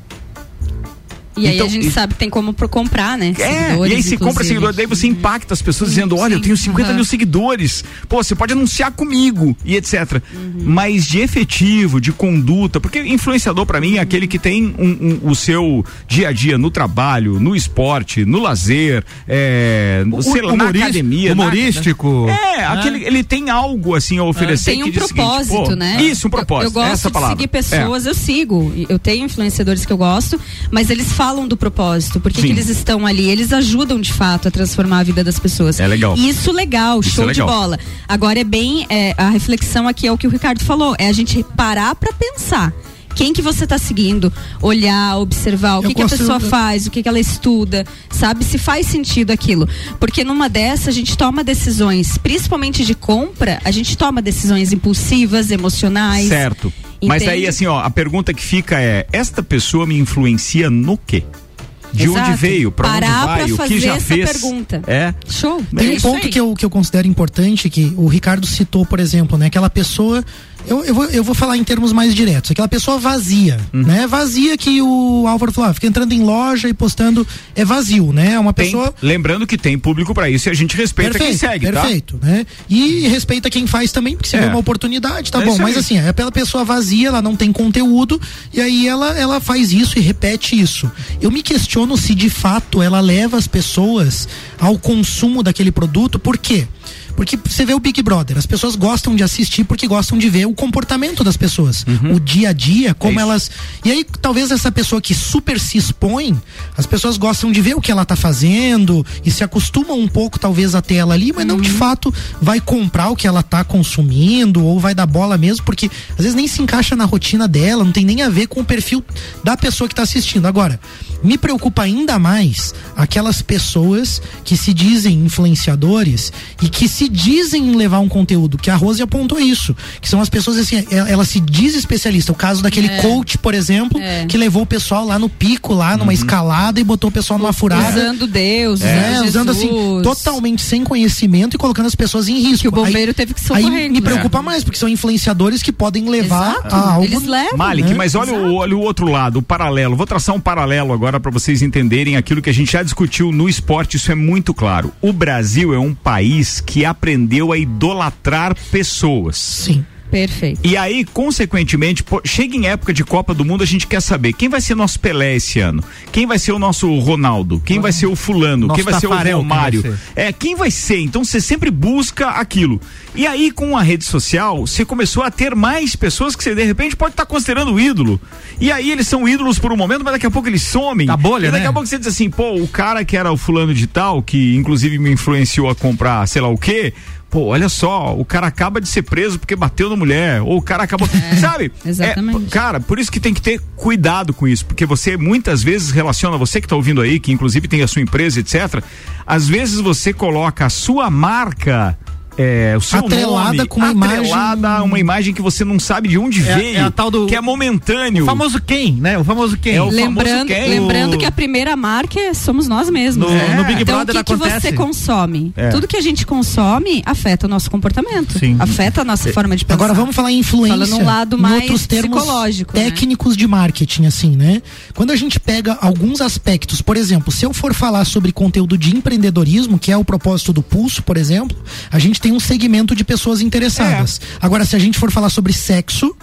E aí Então, a gente e- sabe que tem como comprar, né? É, Seguidores, e aí se compra seguidor, daí você impacta as pessoas dizendo, olha, eu tenho 50 aham. mil seguidores, pô, você pode anunciar comigo e etc. Mas de efetivo, de conduta, porque influenciador pra mim é aquele que tem um- um- o seu dia a dia no trabalho, no esporte, no lazer, é, no- sei lá, na academia. na- humorístico. é, aquele, ele tem algo assim a oferecer Tem que um diz o seguinte, propósito, pô, né? Isso, um propósito. Eu, eu gosto essa de palavra. seguir É. pessoas, eu sigo. Eu tenho influenciadores que eu gosto, mas eles falam do propósito. Por que, eles estão ali? Eles ajudam de fato a transformar a vida das pessoas. É legal. Isso legal, Isso show é de legal. bola. Agora é bem é, a reflexão aqui é o que o Ricardo falou, é a gente parar pra pensar. Quem que você tá seguindo? Olhar, observar o Eu que, que a pessoa faz, o que, que ela estuda, sabe? Se faz sentido aquilo. Porque numa dessa a gente toma decisões, principalmente de compra, a gente toma decisões impulsivas, emocionais. Certo. Mas Entende? aí, assim, ó, a pergunta que fica é: esta pessoa me influencia no quê? De Exato. onde veio? Pra Parar onde vai? pra o que fazer já essa fez? pergunta. É. Show. Tem É um ponto aí. que eu, que eu considero importante que o Ricardo citou, por exemplo, né? Aquela pessoa. Eu, eu, vou, eu vou falar em termos mais diretos. Aquela pessoa vazia, Uhum. né? Vazia que o Álvaro falou, ah, fica entrando em loja e postando. É vazio, né? É uma Tem- pessoa. lembrando que tem público pra isso e a gente respeita quem segue, tá? perfeito, né? E respeita quem faz também, porque se É. vê uma oportunidade, tá É bom. Mas assim, é pela pessoa vazia, ela não tem conteúdo, e aí ela, ela faz isso e repete isso. Eu me questiono se de fato ela leva as pessoas ao consumo daquele produto, por quê? Porque você vê o Big Brother, as pessoas gostam de assistir porque gostam de ver o comportamento das pessoas, o dia a dia, como É elas. E aí, talvez essa pessoa que super se expõe, as pessoas gostam de ver o que ela tá fazendo e se acostumam um pouco, talvez, a ter ela ali, mas não de fato vai comprar o que ela tá consumindo ou vai dar bola mesmo, porque às vezes nem se encaixa na rotina dela, não tem nem a ver com o perfil da pessoa que tá assistindo. Agora, me preocupa ainda mais aquelas pessoas que se dizem influenciadores e que se dizem levar um conteúdo, que a Rose apontou isso, que são as pessoas assim, ela, ela se diz especialista. O caso daquele É. coach, por exemplo, É. que levou o pessoal lá no pico, lá numa escalada e botou o pessoal numa furada. Usando Deus, É, usando, usando assim, totalmente sem conhecimento e colocando as pessoas em risco. Que o bombeiro teve que socorrer, Aí me preocupa mais, porque são influenciadores que podem levar Exato, a algo. eles levam. Malik, né? mas olha o, olha o outro lado, o paralelo. Vou traçar um paralelo agora para vocês entenderem aquilo que a gente já discutiu no esporte, isso é muito claro. O Brasil é um país que aprendeu a idolatrar pessoas. Sim. Perfeito. E aí, consequentemente, pô, chega em época de Copa do Mundo, a gente quer saber quem vai ser nosso Pelé esse ano, quem vai ser o nosso Ronaldo, quem vai ser o fulano, Nosso quem vai ser o quem Romário. ser? É, quem vai ser? Então você sempre busca aquilo. E aí, com a rede social, você começou a ter mais pessoas que você de repente pode estar considerando ídolo. E aí eles são ídolos por um momento, mas daqui a pouco eles somem. Da bolha, e daqui né? a pouco você diz assim, pô, o cara que era o fulano de tal, que inclusive me influenciou a comprar sei lá o quê. Pô, olha só, o cara acaba de ser preso porque bateu na mulher, ou o cara acabou, sabe? exatamente. É, cara, por isso que tem que ter cuidado com isso, porque você muitas vezes relaciona, você que tá ouvindo aí, que inclusive tem a sua empresa, etc. Às vezes você coloca a sua marca é, o seu Atrelada nome, com uma atrelada imagem- a uma imagem que você não sabe de onde É- veio, é a tal do- que é momentâneo. O famoso quem, né? O famoso quem. É o Lembrando, famoso quem? lembrando que a primeira marca é- somos nós mesmos. No- né? no Big então, Brother o que, que você consome? É. Tudo que a gente consome afeta o nosso comportamento. Sim. Afeta a nossa forma de pensar. Agora vamos falar em influência. Falando um lado em mais outros termos psicológico, né? técnicos de marketing, assim, né? Quando a gente pega alguns aspectos, por exemplo, se eu for falar sobre conteúdo de empreendedorismo, que é o propósito do Pulso, por exemplo, a gente tem um segmento de pessoas interessadas. Agora, se a gente for falar sobre sexo,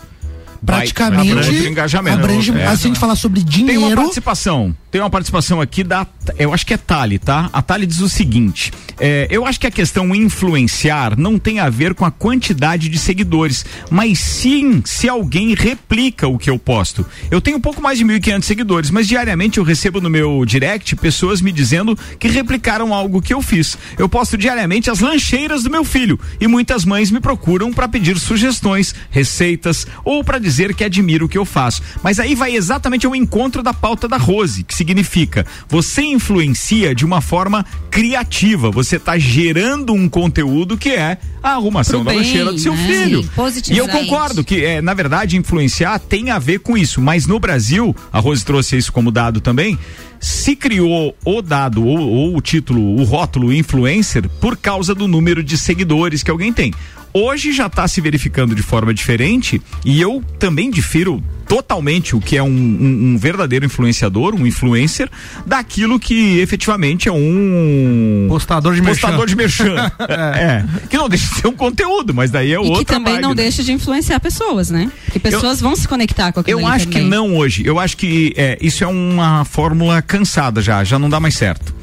Vai- praticamente abrange o engajamento. abrange- É. a gente falar sobre Tem uma dinheiro, participação. Tem uma participação aqui da, eu acho que é Tali, tá? A Tali diz o seguinte: é, eu acho que a questão influenciar não tem a ver com a quantidade de seguidores, mas sim se alguém replica o que eu posto. Eu tenho um pouco mais de 1.500 seguidores, mas diariamente eu recebo no meu direct pessoas me dizendo que replicaram algo que eu fiz. Eu posto diariamente as lancheiras do meu filho e muitas mães me procuram para pedir sugestões, receitas ou para dizer que admira o que eu faço. Mas aí vai exatamente ao encontro da pauta da Rose, que significa você influencia de uma forma criativa, você está gerando um conteúdo que é a arrumação Pro da bem, lancheira do seu né? filho. Sim, E eu concordo que, é, na verdade, influenciar tem a ver com isso, mas no Brasil, a Rose trouxe isso como dado também, se criou o dado ou, ou o título, o rótulo influencer por causa do número de seguidores que alguém tem. Hoje já está se verificando de forma diferente e eu também difiro totalmente o que é um, um- um verdadeiro influenciador, um influencer, daquilo que efetivamente é um Postador de merchan. postador de merchan. é. Que não deixa de ser um conteúdo, mas daí é E outro. que também não deixa de influenciar pessoas, né? Que pessoas vão se conectar com aquilo Eu acho que não hoje. Eu acho que é, isso é uma fórmula cansada já, já não dá mais certo.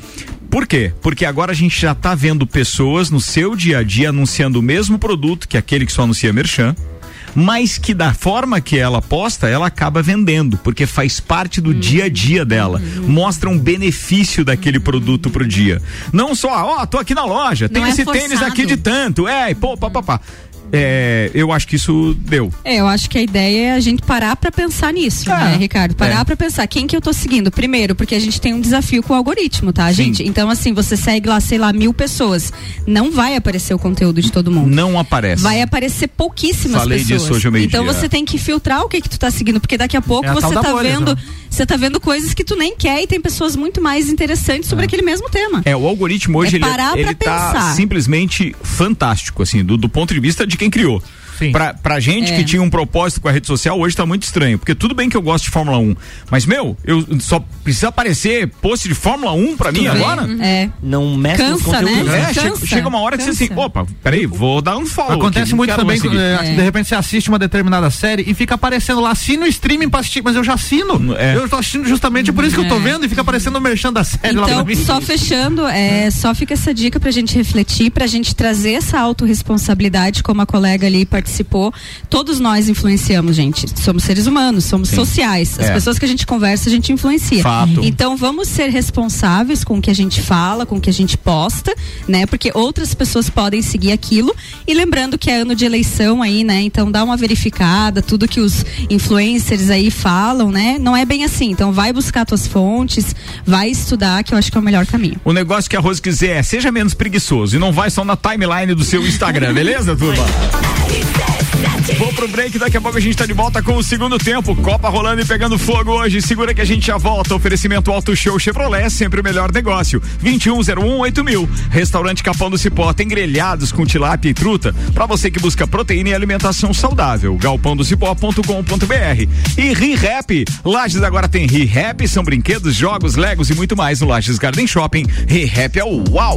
Por quê? Porque agora a gente já tá vendo pessoas no seu dia a dia anunciando o mesmo produto que aquele que só anuncia merchan, mas que da forma que ela posta, ela acaba vendendo, porque faz parte do dia a dia dela. Mostra um benefício daquele produto pro dia. Não só, ó, tô aqui na loja, tem Não é esse tênis aqui de tanto, é, pô, papapá. É, eu acho que isso deu. É, eu acho que a ideia é a gente parar pra pensar nisso, É, né, Ricardo? Parar é. pra pensar quem que eu tô seguindo. Primeiro, porque a gente tem um desafio com o algoritmo, tá, Sim. gente? Então, assim, você segue lá, sei lá, mil pessoas. Não vai aparecer o conteúdo de todo mundo. Não aparece. Vai aparecer pouquíssimas Falei pessoas. disso hoje ao meio-dia. então você tem que filtrar o que que tu tá seguindo, porque daqui a pouco É a você tá bolha, vendo, né? Você tá vendo coisas que tu nem quer e tem pessoas muito mais interessantes sobre aquele mesmo tema. É, o algoritmo hoje É ele, pra ele tá pensar. simplesmente fantástico, assim, do, do ponto de vista de quem criou. Sim. Pra, pra gente É. que tinha um propósito com a rede social, hoje tá muito estranho. Porque tudo bem que eu gosto de Fórmula 1, mas, meu, eu só precisa aparecer post de Fórmula 1 pra mim agora? É. Não mexe nos Cansa, conteúdos. né? É, Cansa, chega, chega uma hora que você assim, cansa. opa, peraí, vou dar um follow. Acontece aqui, muito também, seguir. é, de repente você assiste uma determinada série e fica aparecendo lá, assina o streaming pra assistir, mas eu já assino. É. Eu tô assistindo justamente por isso que eu tô É. vendo e fica aparecendo o merchan da série lá pra Então, mim. só fechando, é, só fica essa dica pra gente refletir, pra gente trazer essa autorresponsabilidade, como a colega ali participou. Todos nós influenciamos, gente. Somos seres humanos, somos sociais. As É. pessoas que a gente conversa, a gente influencia. Fato. Então, vamos ser responsáveis com o que a gente fala, com o que a gente posta, né? Porque outras pessoas podem seguir aquilo. E lembrando que é ano de eleição aí, né? Então, dá uma verificada, tudo que os influencers aí falam, né? Não é bem assim. Então, vai buscar tuas fontes, vai estudar, que eu acho que é o melhor caminho. O negócio que a Rose quiser é seja menos preguiçoso e não vai só na timeline do seu Instagram, beleza, turma? Vou pro break, daqui a pouco a gente tá de volta com o segundo tempo. Copa rolando e pegando fogo hoje. Segura que a gente já volta. Oferecimento Auto Show Chevrolet, sempre o melhor negócio. 2101 mil. Restaurante Capão do Cipó tem grelhados com tilápia e truta. Pra você que busca proteína e alimentação saudável. galpãodocipó.com.br. E ReHap. Lages agora tem ReHap, são brinquedos, jogos, legos e muito mais no Lages Garden Shopping. ReHap é o uau!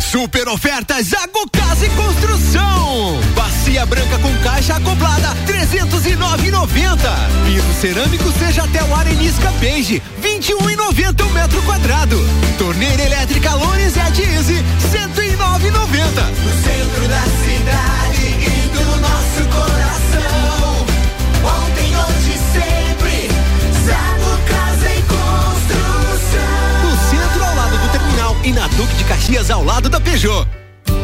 Super ofertas Zago Casa e Construção. Bacia branca com caixa acoplada, 309,90. Piso cerâmico seja até o arenisca beige, 21,90 o metro quadrado. Torneira elétrica Lones é Easy, 109,90. No centro da cidade e do nosso coração. Na Duque de Caxias, ao lado da Peugeot.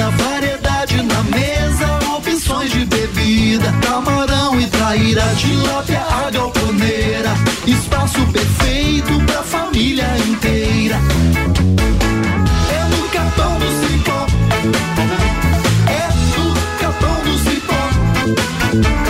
termina. Variedade na mesa, opções de bebida. Camarão e traíra, tilápia, a galponeira. Espaço perfeito pra família inteira. É no do. É no capão do cipó.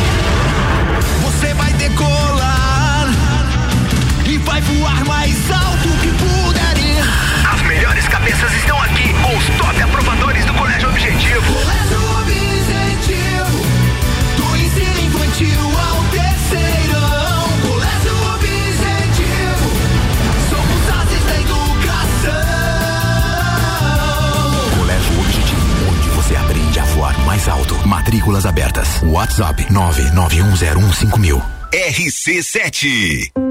Voar mais alto que puder ir. As melhores cabeças estão aqui com os top aprovadores do Colégio Objetivo. Colégio Objetivo, do ensino infantil ao terceirão. Colégio Objetivo, somos ases da educação. Colégio Objetivo, onde você aprende a voar mais alto. Matrículas abertas. WhatsApp 991015000. RC7.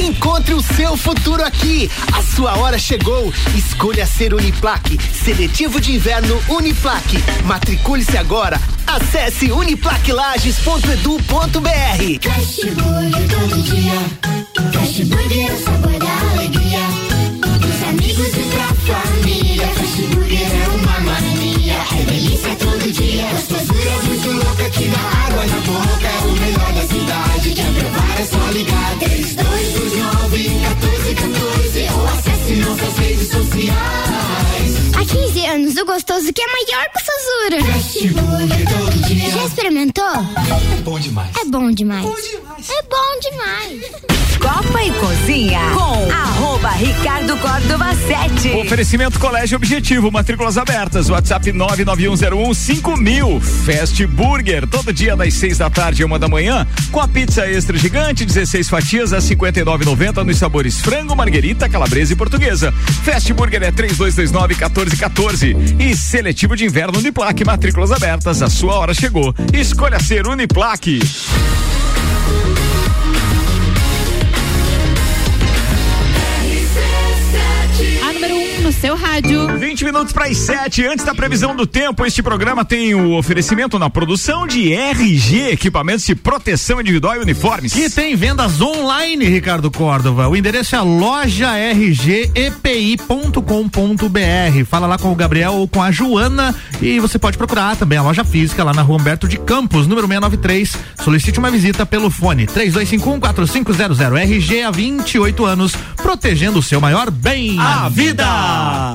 Encontre o seu futuro aqui. A sua hora chegou. Escolha ser Uniplaque. Seletivo de inverno Uniplaque. Matricule-se agora. Acesse uniplaquilages.edu.br. Fast Burger todo dia. Fast Burger é o sabor da alegria. Dos amigos e pra família. Fast Burger é uma mania. É delícia todo dia. Gostosura muito louca que dá água na boca. É o melhor da cidade. Quer provar é só ligar. 3229 nossas redes sociais. Há 15 anos, o gostoso que é maior que o Sazura. Fast Burger todo dia. Já experimentou? É bom demais. É bom demais. É bom demais. Copa e Cozinha com arroba Ricardo Córdova 7. Oferecimento Colégio Objetivo, matrículas abertas, WhatsApp 991015000. Fast Burger, todo dia das seis da tarde e uma da manhã, com a pizza extra gigante, 16 fatias a 59,90 nos sabores frango, marguerita, calabresa e portuguesa. Fast Burger é 3229-1414. E seletivo de inverno Uniplaque, matrículas abertas, a sua hora chegou. Escolha ser Uniplaque. A número 1 um no seu rádio. 20 minutos para as 7. Antes da previsão do tempo, este programa tem o oferecimento na produção de RG, equipamentos de proteção individual e uniformes. E tem vendas online, Ricardo Córdova. O endereço é loja rgepi.com.br. Fala lá com o Gabriel ou com a Joana e você pode procurar também a loja física lá na rua Humberto de Campos, número 693. Solicite uma visita pelo fone 32514500. RG há 28 anos, protegendo o seu maior bem. A vida.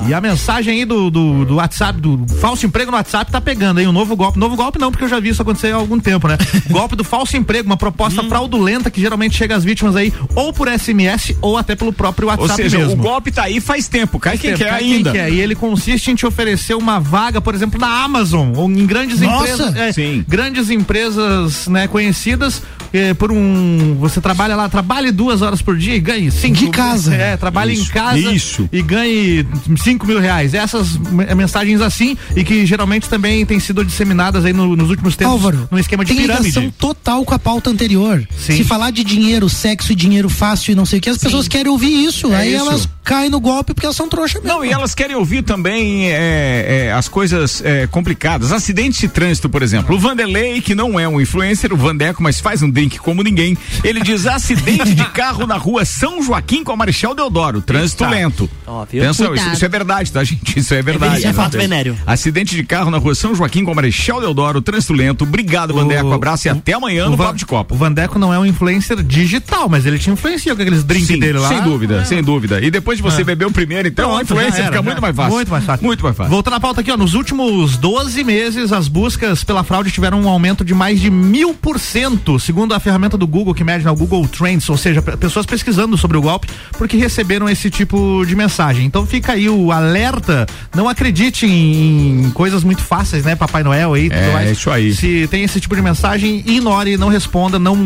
E a mensagem aí do, do, do WhatsApp, do falso emprego no WhatsApp tá pegando aí um novo golpe. Novo golpe não, porque eu já vi isso acontecer há algum tempo, né? golpe do falso emprego, uma proposta Hum. fraudulenta que geralmente chega às vítimas aí ou por SMS ou até pelo próprio Ou WhatsApp seja, mesmo. o golpe tá aí faz tempo, cai quem Tempo, quer cai ainda. quer. E ele consiste em te oferecer uma vaga, por exemplo, na Amazon ou em grandes Nossa! empresas, é, Sim. grandes empresas, né, conhecidas eh, por um, você trabalha lá, trabalhe duas horas por dia e ganhe cinco. De casa. É, trabalhe em Isso, casa isso. e ganhe cinco mil reais. Essas me- mensagens assim e que geralmente também têm sido disseminadas aí no- nos últimos tempos Álvaro, no esquema de tem pirâmide. ligação total com a pauta anterior. Sim. Se falar de dinheiro, sexo e dinheiro fácil e não sei o que, as pessoas querem ouvir isso. É aí isso. elas caem no golpe porque elas são trouxas mesmo. Não, e elas querem ouvir também é, é, as coisas é, complicadas. Acidentes de trânsito, por exemplo. O Vanderlei, que não é um influencer, o Vandeco, mas faz um drink como ninguém. Ele diz acidente de carro na rua São Joaquim com a Marechal Deodoro. Trânsito Eita. lento. Ó? Atenção, isso, isso é verdade, tá, gente? Isso é verdade. Isso é fato venéreo. Acidente de carro na rua São Joaquim com a Marechal Deodoro. Trânsito lento. Obrigado, Vandeco. Abraço e até amanhã no Van- Papo de Copa. O Vandeco não é um influencer digital, mas ele te influencia com aqueles drinks dele lá. sem dúvida, É. sem dúvida. E depois de você É. beber o primeiro, então a Pronto, influência já era, fica já. muito mais fácil. Muito mais fácil. Muito mais fácil. Voltando à pauta aqui, ó, nos últimos 12 meses, as buscas pela fraude tiveram um aumento de mais de mil por cento, segundo a ferramenta do Google que mede na Google Trends, ou seja, pe- pessoas pesquisando sobre o golpe porque receberam esse tipo de mensagem. Então fica aí o alerta, não acredite em, coisas muito fáceis, né, Papai Noel aí, tudo É, mais. isso aí. Se tem esse tipo de mensagem, ignore, não responda, não,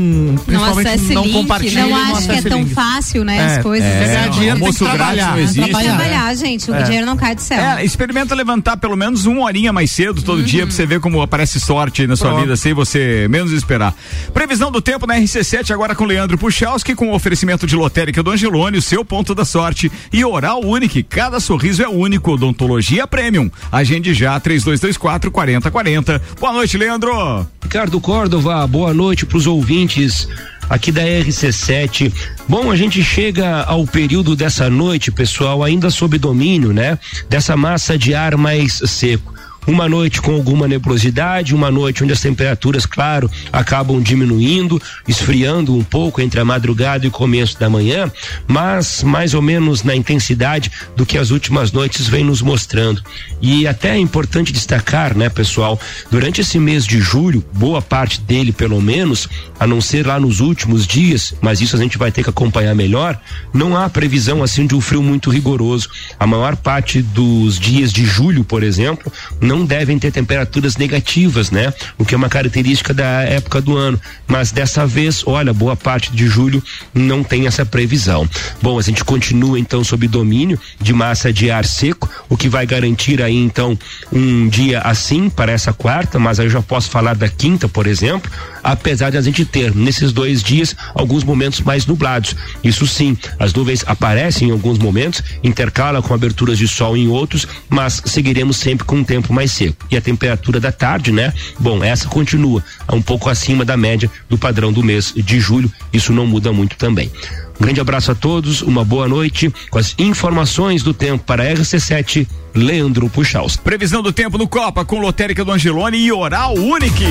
principalmente acesse não link, compartilhe. Não não acho que é tão link. fácil, né? É, as coisas. é, ganhar dinheiro tem que trabalhar. não existe. que trabalhar, gente. O É. dinheiro não cai do céu. É, experimenta levantar pelo menos uma horinha mais cedo todo dia pra você ver como aparece sorte na sua Pronto. vida sem você menos esperar. Previsão do tempo na RC7 agora com Leandro Puchalski com o oferecimento de lotérica do Angelone, o seu ponto da sorte e oral único. Cada sorriso é único. Odontologia Premium. Agende já 3224 4040. Boa noite, Leandro. Ricardo Córdova, boa noite para os ouvintes aqui da RC7. Bom, a gente chega ao período dessa noite, pessoal, ainda sob domínio, né? Dessa massa de ar mais seco. Uma noite com alguma nebulosidade, uma noite onde as temperaturas, claro, acabam diminuindo, esfriando um pouco entre a madrugada e o começo da manhã, mas mais ou menos na intensidade do que as últimas noites vem nos mostrando. E até é importante destacar, né, pessoal, durante esse mês de julho, boa parte dele, pelo menos, a não ser lá nos últimos dias, mas isso a gente vai ter que acompanhar melhor, não há previsão assim de um frio muito rigoroso. A maior parte dos dias de julho, por exemplo, não devem ter temperaturas negativas, né? O que é uma característica da época do ano. Mas dessa vez, olha, boa parte de julho não tem essa previsão. Bom, a gente continua então sob domínio de massa de ar seco, o que vai garantir aí então um dia assim para essa quarta, mas aí eu já posso falar da quinta, por exemplo, apesar de a gente ter nesses dois dias alguns momentos mais nublados. Isso sim, as nuvens aparecem em alguns momentos, intercala com aberturas de sol em outros, mas seguiremos sempre com um tempo mais seco. E a temperatura da tarde, né? Bom, essa continua um pouco acima da média do padrão do mês de julho. Isso não muda muito também. Um grande abraço a todos, uma boa noite com as informações do tempo para a RC7, Leandro Puxaus. Previsão do tempo no Copa com lotérica do Angelone e oral único.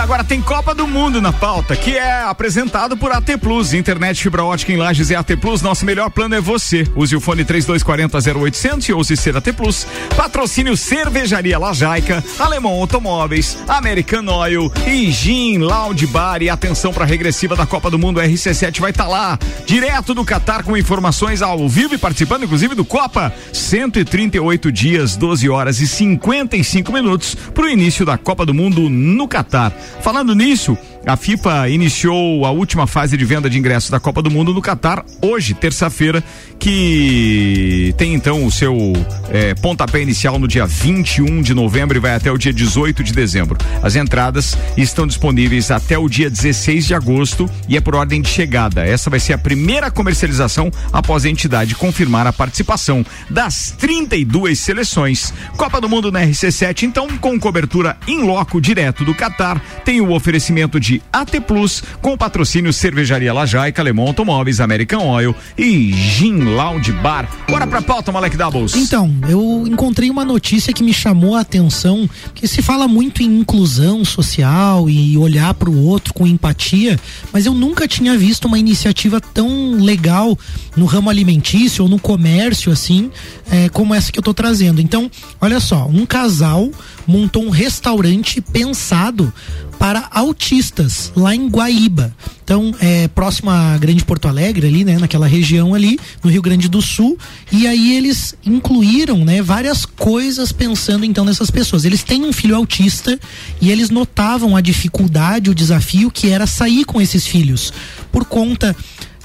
E agora tem Copa do Mundo na pauta, que é apresentado por AT Plus. Internet fibra ótica em Lages é AT Plus. Nosso melhor plano é você. Use o fone 3240 0800 e ouça ser AT Plus. Patrocínio Cervejaria Lajaica, Alemão Automóveis, American Oil e Gin Lounge Bar. E atenção para a regressiva da Copa do Mundo. RC7 vai estar lá, direto do Catar, com informações ao vivo e participando, inclusive, do Copa. 138 dias, 12 horas e 55 minutos para o início da Copa do Mundo no Catar. Falando nisso, a FIFA iniciou a última fase de venda de ingressos da Copa do Mundo no Catar hoje, terça-feira, que tem então o seu eh, pontapé inicial no dia 21 de novembro e vai até o dia 18 de dezembro. As entradas estão disponíveis até o dia 16 de agosto e é por ordem de chegada. Essa vai ser a primeira comercialização após a entidade confirmar a participação das 32 seleções. Copa do Mundo na RC7, então, com cobertura em loco direto do Catar, tem o oferecimento de AT Plus, com patrocínio Cervejaria Lajaica, Lemon Automóveis, American Oil e Gin Lounge Bar. Bora pra pauta, Malek Doubles. Então, eu encontrei uma notícia que me chamou a atenção, que se fala muito em inclusão social e olhar para o outro com empatia, mas eu nunca tinha visto uma iniciativa tão legal no ramo alimentício ou no comércio assim, é, como essa que eu tô trazendo. Então, olha só, um casal montou um restaurante pensado para autistas lá em Guaíba. Então, é próximo à Grande Porto Alegre ali, né, naquela região ali, no Rio Grande do Sul, e aí eles incluíram, né, várias coisas pensando então nessas pessoas. Eles têm um filho autista e eles notavam a dificuldade, o desafio que era sair com esses filhos por conta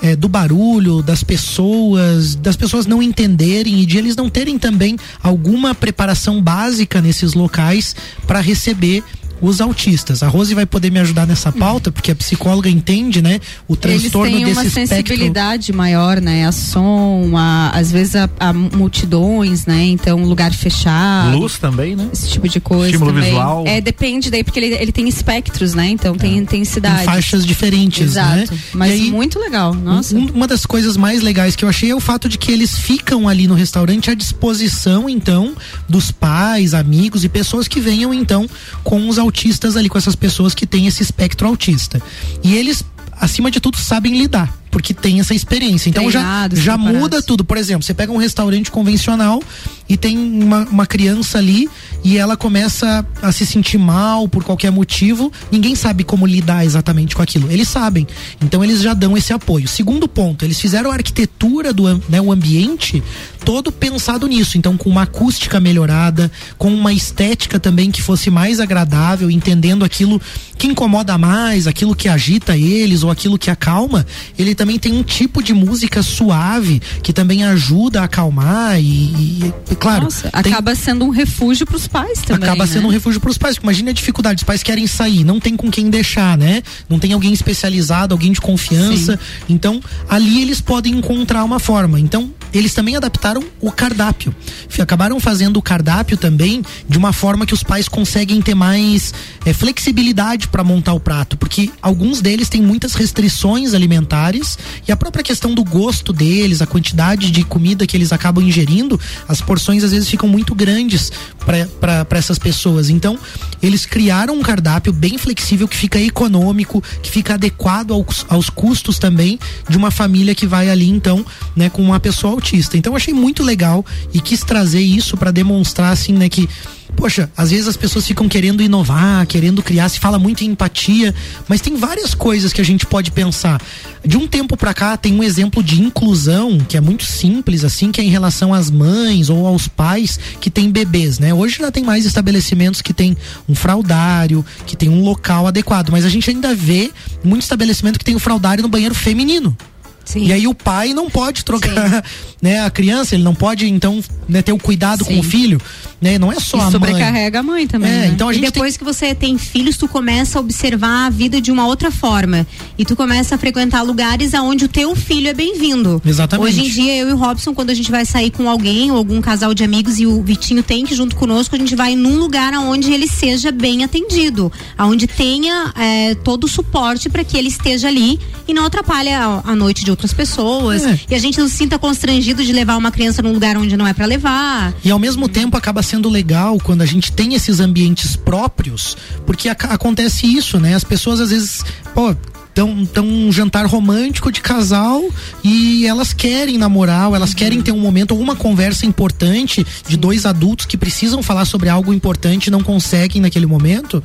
é, do barulho, das pessoas, das pessoas não entenderem e de eles não terem também alguma preparação básica nesses locais para receber os autistas. A Rose vai poder me ajudar nessa pauta, porque a psicóloga entende, né, o transtorno Eles têm uma desse espectro. sensibilidade maior, né? A som, a, às vezes a, a multidões, né? Então, lugar fechado. Luz também, né? Esse tipo de coisa. Estímulo também. visual. É, depende daí, porque ele, ele tem espectros, né? Então tem intensidade. Em faixas diferentes, Exato. né? Mas aí, muito legal. Nossa. Um- uma das coisas mais legais que eu achei é o fato de que eles ficam ali no restaurante à disposição, então, dos pais, amigos e pessoas que venham, então, com os autistas ali, com essas pessoas que têm esse espectro autista. E eles, acima de tudo, sabem lidar. Porque tem essa experiência. Então já, Treinados, já preparados. muda tudo. Por exemplo, você pega um restaurante convencional e tem uma, uma criança ali e ela começa a se sentir mal por qualquer motivo, ninguém sabe como lidar exatamente com aquilo. Eles sabem. Então eles já dão esse apoio. Segundo ponto, eles fizeram a arquitetura do né, o ambiente todo pensado nisso. Então, com uma acústica melhorada, com uma estética também que fosse mais agradável, entendendo aquilo que incomoda mais, aquilo que agita eles ou aquilo que acalma. Ele também tem um tipo de música suave que também ajuda a acalmar e, e- claro, Nossa, tem- acaba sendo um refúgio para os pais também. acaba né? sendo um refúgio para os pais. Imagina a dificuldade, os pais querem sair, não tem com quem deixar, né? Não tem alguém especializado, alguém de confiança. Então, ali eles podem encontrar uma forma. Então, eles também adaptaram o cardápio. Acabaram fazendo o cardápio também de uma forma que os pais conseguem ter mais eh, flexibilidade para montar o prato, porque alguns deles têm muitas restrições alimentares e a própria questão do gosto deles, a quantidade de comida que eles acabam ingerindo, as porções às vezes ficam muito grandes para essas pessoas. Então, eles criaram um cardápio bem flexível que fica econômico, que fica adequado aos, aos custos também de uma família que vai ali, então, né, com uma pessoa Então, eu achei muito legal e quis trazer isso para demonstrar, assim, né, que Poxa, às vezes as pessoas ficam querendo inovar, querendo criar, se fala muito em empatia, mas tem várias coisas que a gente pode pensar. De um tempo pra cá tem um exemplo de inclusão que é muito simples assim, que é em relação às mães ou aos pais que têm bebês, né? Hoje já tem mais estabelecimentos que tem um fraudário, que tem um local adequado, mas a gente ainda vê muito estabelecimento que tem o fraudário no banheiro feminino. E aí o pai não pode trocar, né, a criança, ele não pode então, né, ter o cuidado com o filho, né? Não é só E a mãe. sobrecarrega a mãe também. É, né? então a e gente depois que você tem filhos, tu começa a observar a vida de uma outra forma. E tu começa a frequentar lugares aonde o teu filho é bem-vindo. Exatamente. Hoje em dia, eu e o Robson, quando a gente vai sair com alguém ou algum casal de amigos e o Vitinho tem que ir junto conosco, a gente vai num lugar aonde ele seja bem atendido. Aonde tenha é, todo o suporte para que ele esteja ali e não atrapalhe a, a noite de outras pessoas. É. E a gente não se sinta constrangido de levar uma criança num lugar onde não é para levar. E ao mesmo tempo acaba sendo legal quando a gente tem esses ambientes próprios, porque aca- acontece isso, né? As pessoas às vezes, pô, tão, tão um jantar romântico de casal e elas querem namorar, elas querem ter um momento, ou uma conversa importante de dois adultos que precisam falar sobre algo importante e não conseguem naquele momento.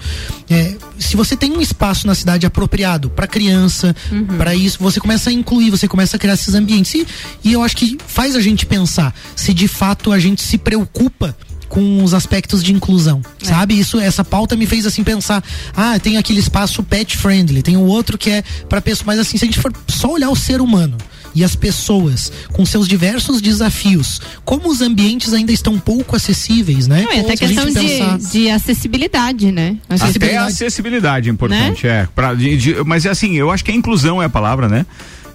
É, se você tem um espaço na cidade apropriado para criança, para isso, você começa a incluir, você começa a criar esses ambientes. E, e eu acho que faz a gente pensar se de fato a gente se preocupa com os aspectos de inclusão, sabe? Isso, essa pauta me fez assim pensar, ah, tem aquele espaço pet friendly, tem o outro que é para pessoas, mas assim, se a gente for só olhar o ser humano e as pessoas com seus diversos desafios, como os ambientes ainda estão pouco acessíveis, né? Não, e até gente questão pensar- de, de acessibilidade, né? Até a acessibilidade é importante, é. Pra, de- de- mas é assim, eu acho que a inclusão é a palavra, né?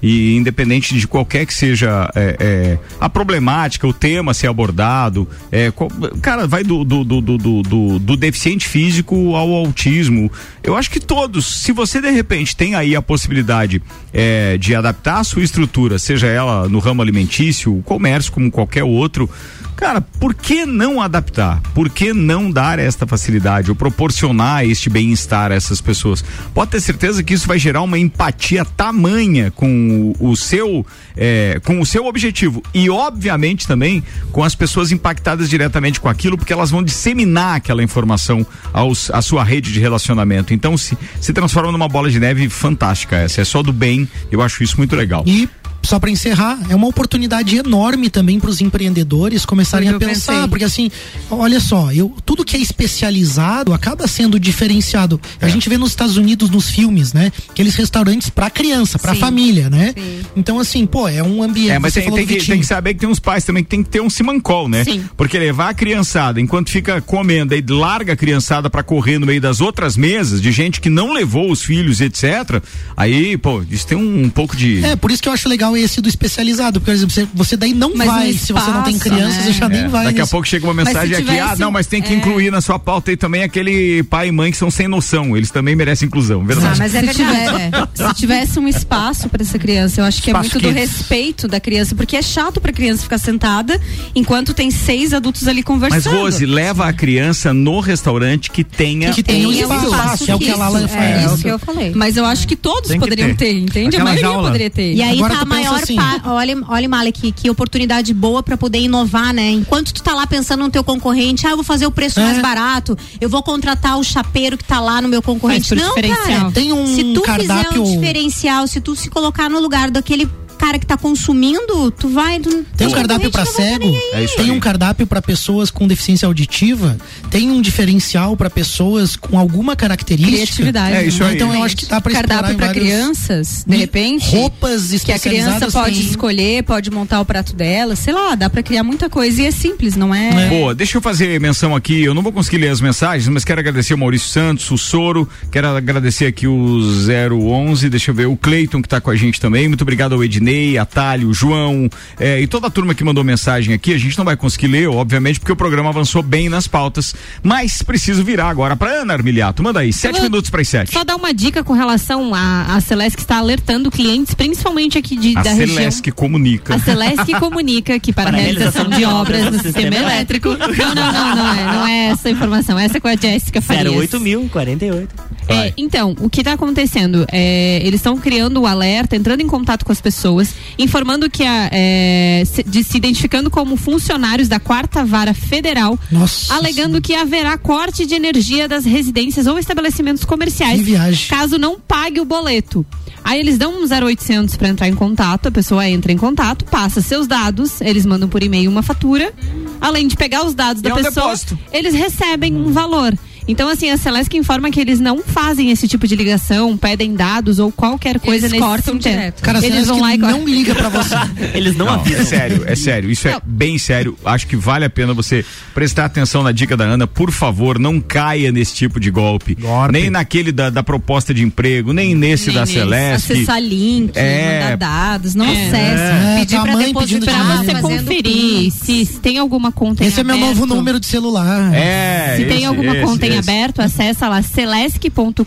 E independente de qualquer que seja é, é, a problemática, o tema ser abordado, é, qual- cara, vai do, do, do, do, do- do- do deficiente físico ao autismo. Eu acho que todos, se você de repente tem aí a possibilidade é, de adaptar a sua estrutura, seja ela no ramo alimentício, o comércio, como qualquer outro, Cara, por que não adaptar? Por que não dar esta facilidade ou proporcionar este bem-estar a essas pessoas? Pode ter certeza que isso vai gerar uma empatia tamanha com o, o seu eh, com o seu objetivo e obviamente também com as pessoas impactadas diretamente com aquilo, porque elas vão disseminar aquela informação aos, à sua rede de relacionamento. Então se, se transforma numa bola de neve fantástica essa. É só do bem. Eu acho isso muito legal. E só para encerrar, é uma oportunidade enorme também para os empreendedores começarem a pensar, pensei. porque assim, olha só, eu tudo que é especializado acaba sendo diferenciado. É. A gente vê nos Estados Unidos nos filmes, né, aqueles restaurantes para criança, para Sim. família, né? Então assim, pô, é um ambiente. É, mas você tem, falou tem que, tem que saber que tem uns pais também que tem que ter um simancol, né? Sim. Porque levar a criançada, enquanto fica comendo, aí larga a criançada pra correr no meio das outras mesas, de gente que não levou os filhos, etc. Aí, pô, isso tem um, um pouco de. É, por isso que eu acho legal esse do especializado, porque por exemplo, você, daí não Mas vai, se você não tem espaço, criança, né? você já nem É, vai. Daqui a pouco chega uma Mas mensagem aqui, ah, não, mas tem que é. incluir na sua pauta aí também aquele pai e mãe que são sem noção. Eles também merecem inclusão, verdade? Ah, se, tiver- se tivesse um espaço para essa criança, eu acho que Espaço é muito do kids. respeito da criança, porque é chato pra criança ficar sentada enquanto tem seis adultos ali conversando. Mas, Rose, leva a criança no restaurante que tenha que tem um um espaço, que é o que a Lala é É isso que- que eu falei. Mas eu acho que todos que poderiam ter. ter, entende? Aquela a maioria jaula. poderia ter. E aí Agora tá a tu pensa maior assim- pa- olha, olha Malek, que oportunidade boa pra poder inovar, né? Enquanto tu tá lá pensando no teu concorrente, ah, eu vou fazer o preço É. mais barato, eu vou contratar o chapeiro que tá lá no meu concorrente. Não, cara. Tem um se tu cardápio- fizer um diferencial, se tu se colocar no lugar daquele cara que tá consumindo, tu vai. Tu, Tem um cardápio para cego, aí. tem um cardápio para pessoas com deficiência auditiva, tem um diferencial para pessoas com alguma característica. Criatividade. É isso aí. Então eu acho que dá para cardápio para crianças, de repente. roupas que a criança especializadas pode tem. escolher, pode montar o prato dela, sei lá, dá pra criar muita coisa e é simples, não é? Boa, deixa eu fazer menção aqui. Eu não vou conseguir ler as mensagens, mas quero agradecer o Maurício Santos, o Soro, quero agradecer aqui o 011, deixa eu ver, o Cleiton que tá com a gente também. Muito obrigado ao Ednei, a Thalio, o João eh, e toda a turma que mandou mensagem aqui. A gente não vai conseguir ler, obviamente, porque o programa avançou bem nas pautas, mas preciso virar agora pra Ana Armiliato. Manda aí, sete minutos para as sete. Só dar uma dica com relação à a, Celeste que está alertando clientes, principalmente aqui de, A da região. Celeste que comunica. A Celeste que comunica que para, Para a realização de obras no sistema elétrico. Não, não, não, não é, não é essa a informação. Essa é com a Jéssica Farias. 08 mil, 48. É, então, o que está acontecendo? É, eles estão criando o alerta, entrando em contato com as pessoas, informando que a, é, se, de- se identificando como funcionários da quarta vara federal, Nossa alegando que haverá corte de energia das residências ou estabelecimentos comerciais, caso não pague o boleto. Aí eles dão um 0800 para entrar em contato, a pessoa entra em contato, passa seus dados, eles mandam por e-mail uma fatura. Além de pegar os dados E da é um pessoa, depósito. eles recebem um valor. Então, assim, a Celeste informa que eles não fazem esse tipo de ligação, pedem dados ou qualquer coisa Eles nesse cortam sentido. direto. Cara, eles Celeste vão lá e não liga para você. Eles não, Não, avisam. é sério, é sério. Isso é bem sério. Acho que vale a pena você prestar atenção na dica da Ana. Por favor, não caia nesse tipo de golpe. Golpe. Nem naquele da, da proposta de emprego, nem nesse Nem da nesse. Celeste. Acessar link, É. mandar dados, não É. É, Pedir tua pra mãe depositar. você conferir se, se tem alguma conta em Esse é meu aberto. novo número de celular. É. Se tem esse, alguma esse, conta em esse. aberto, acessa lá celesc.com.br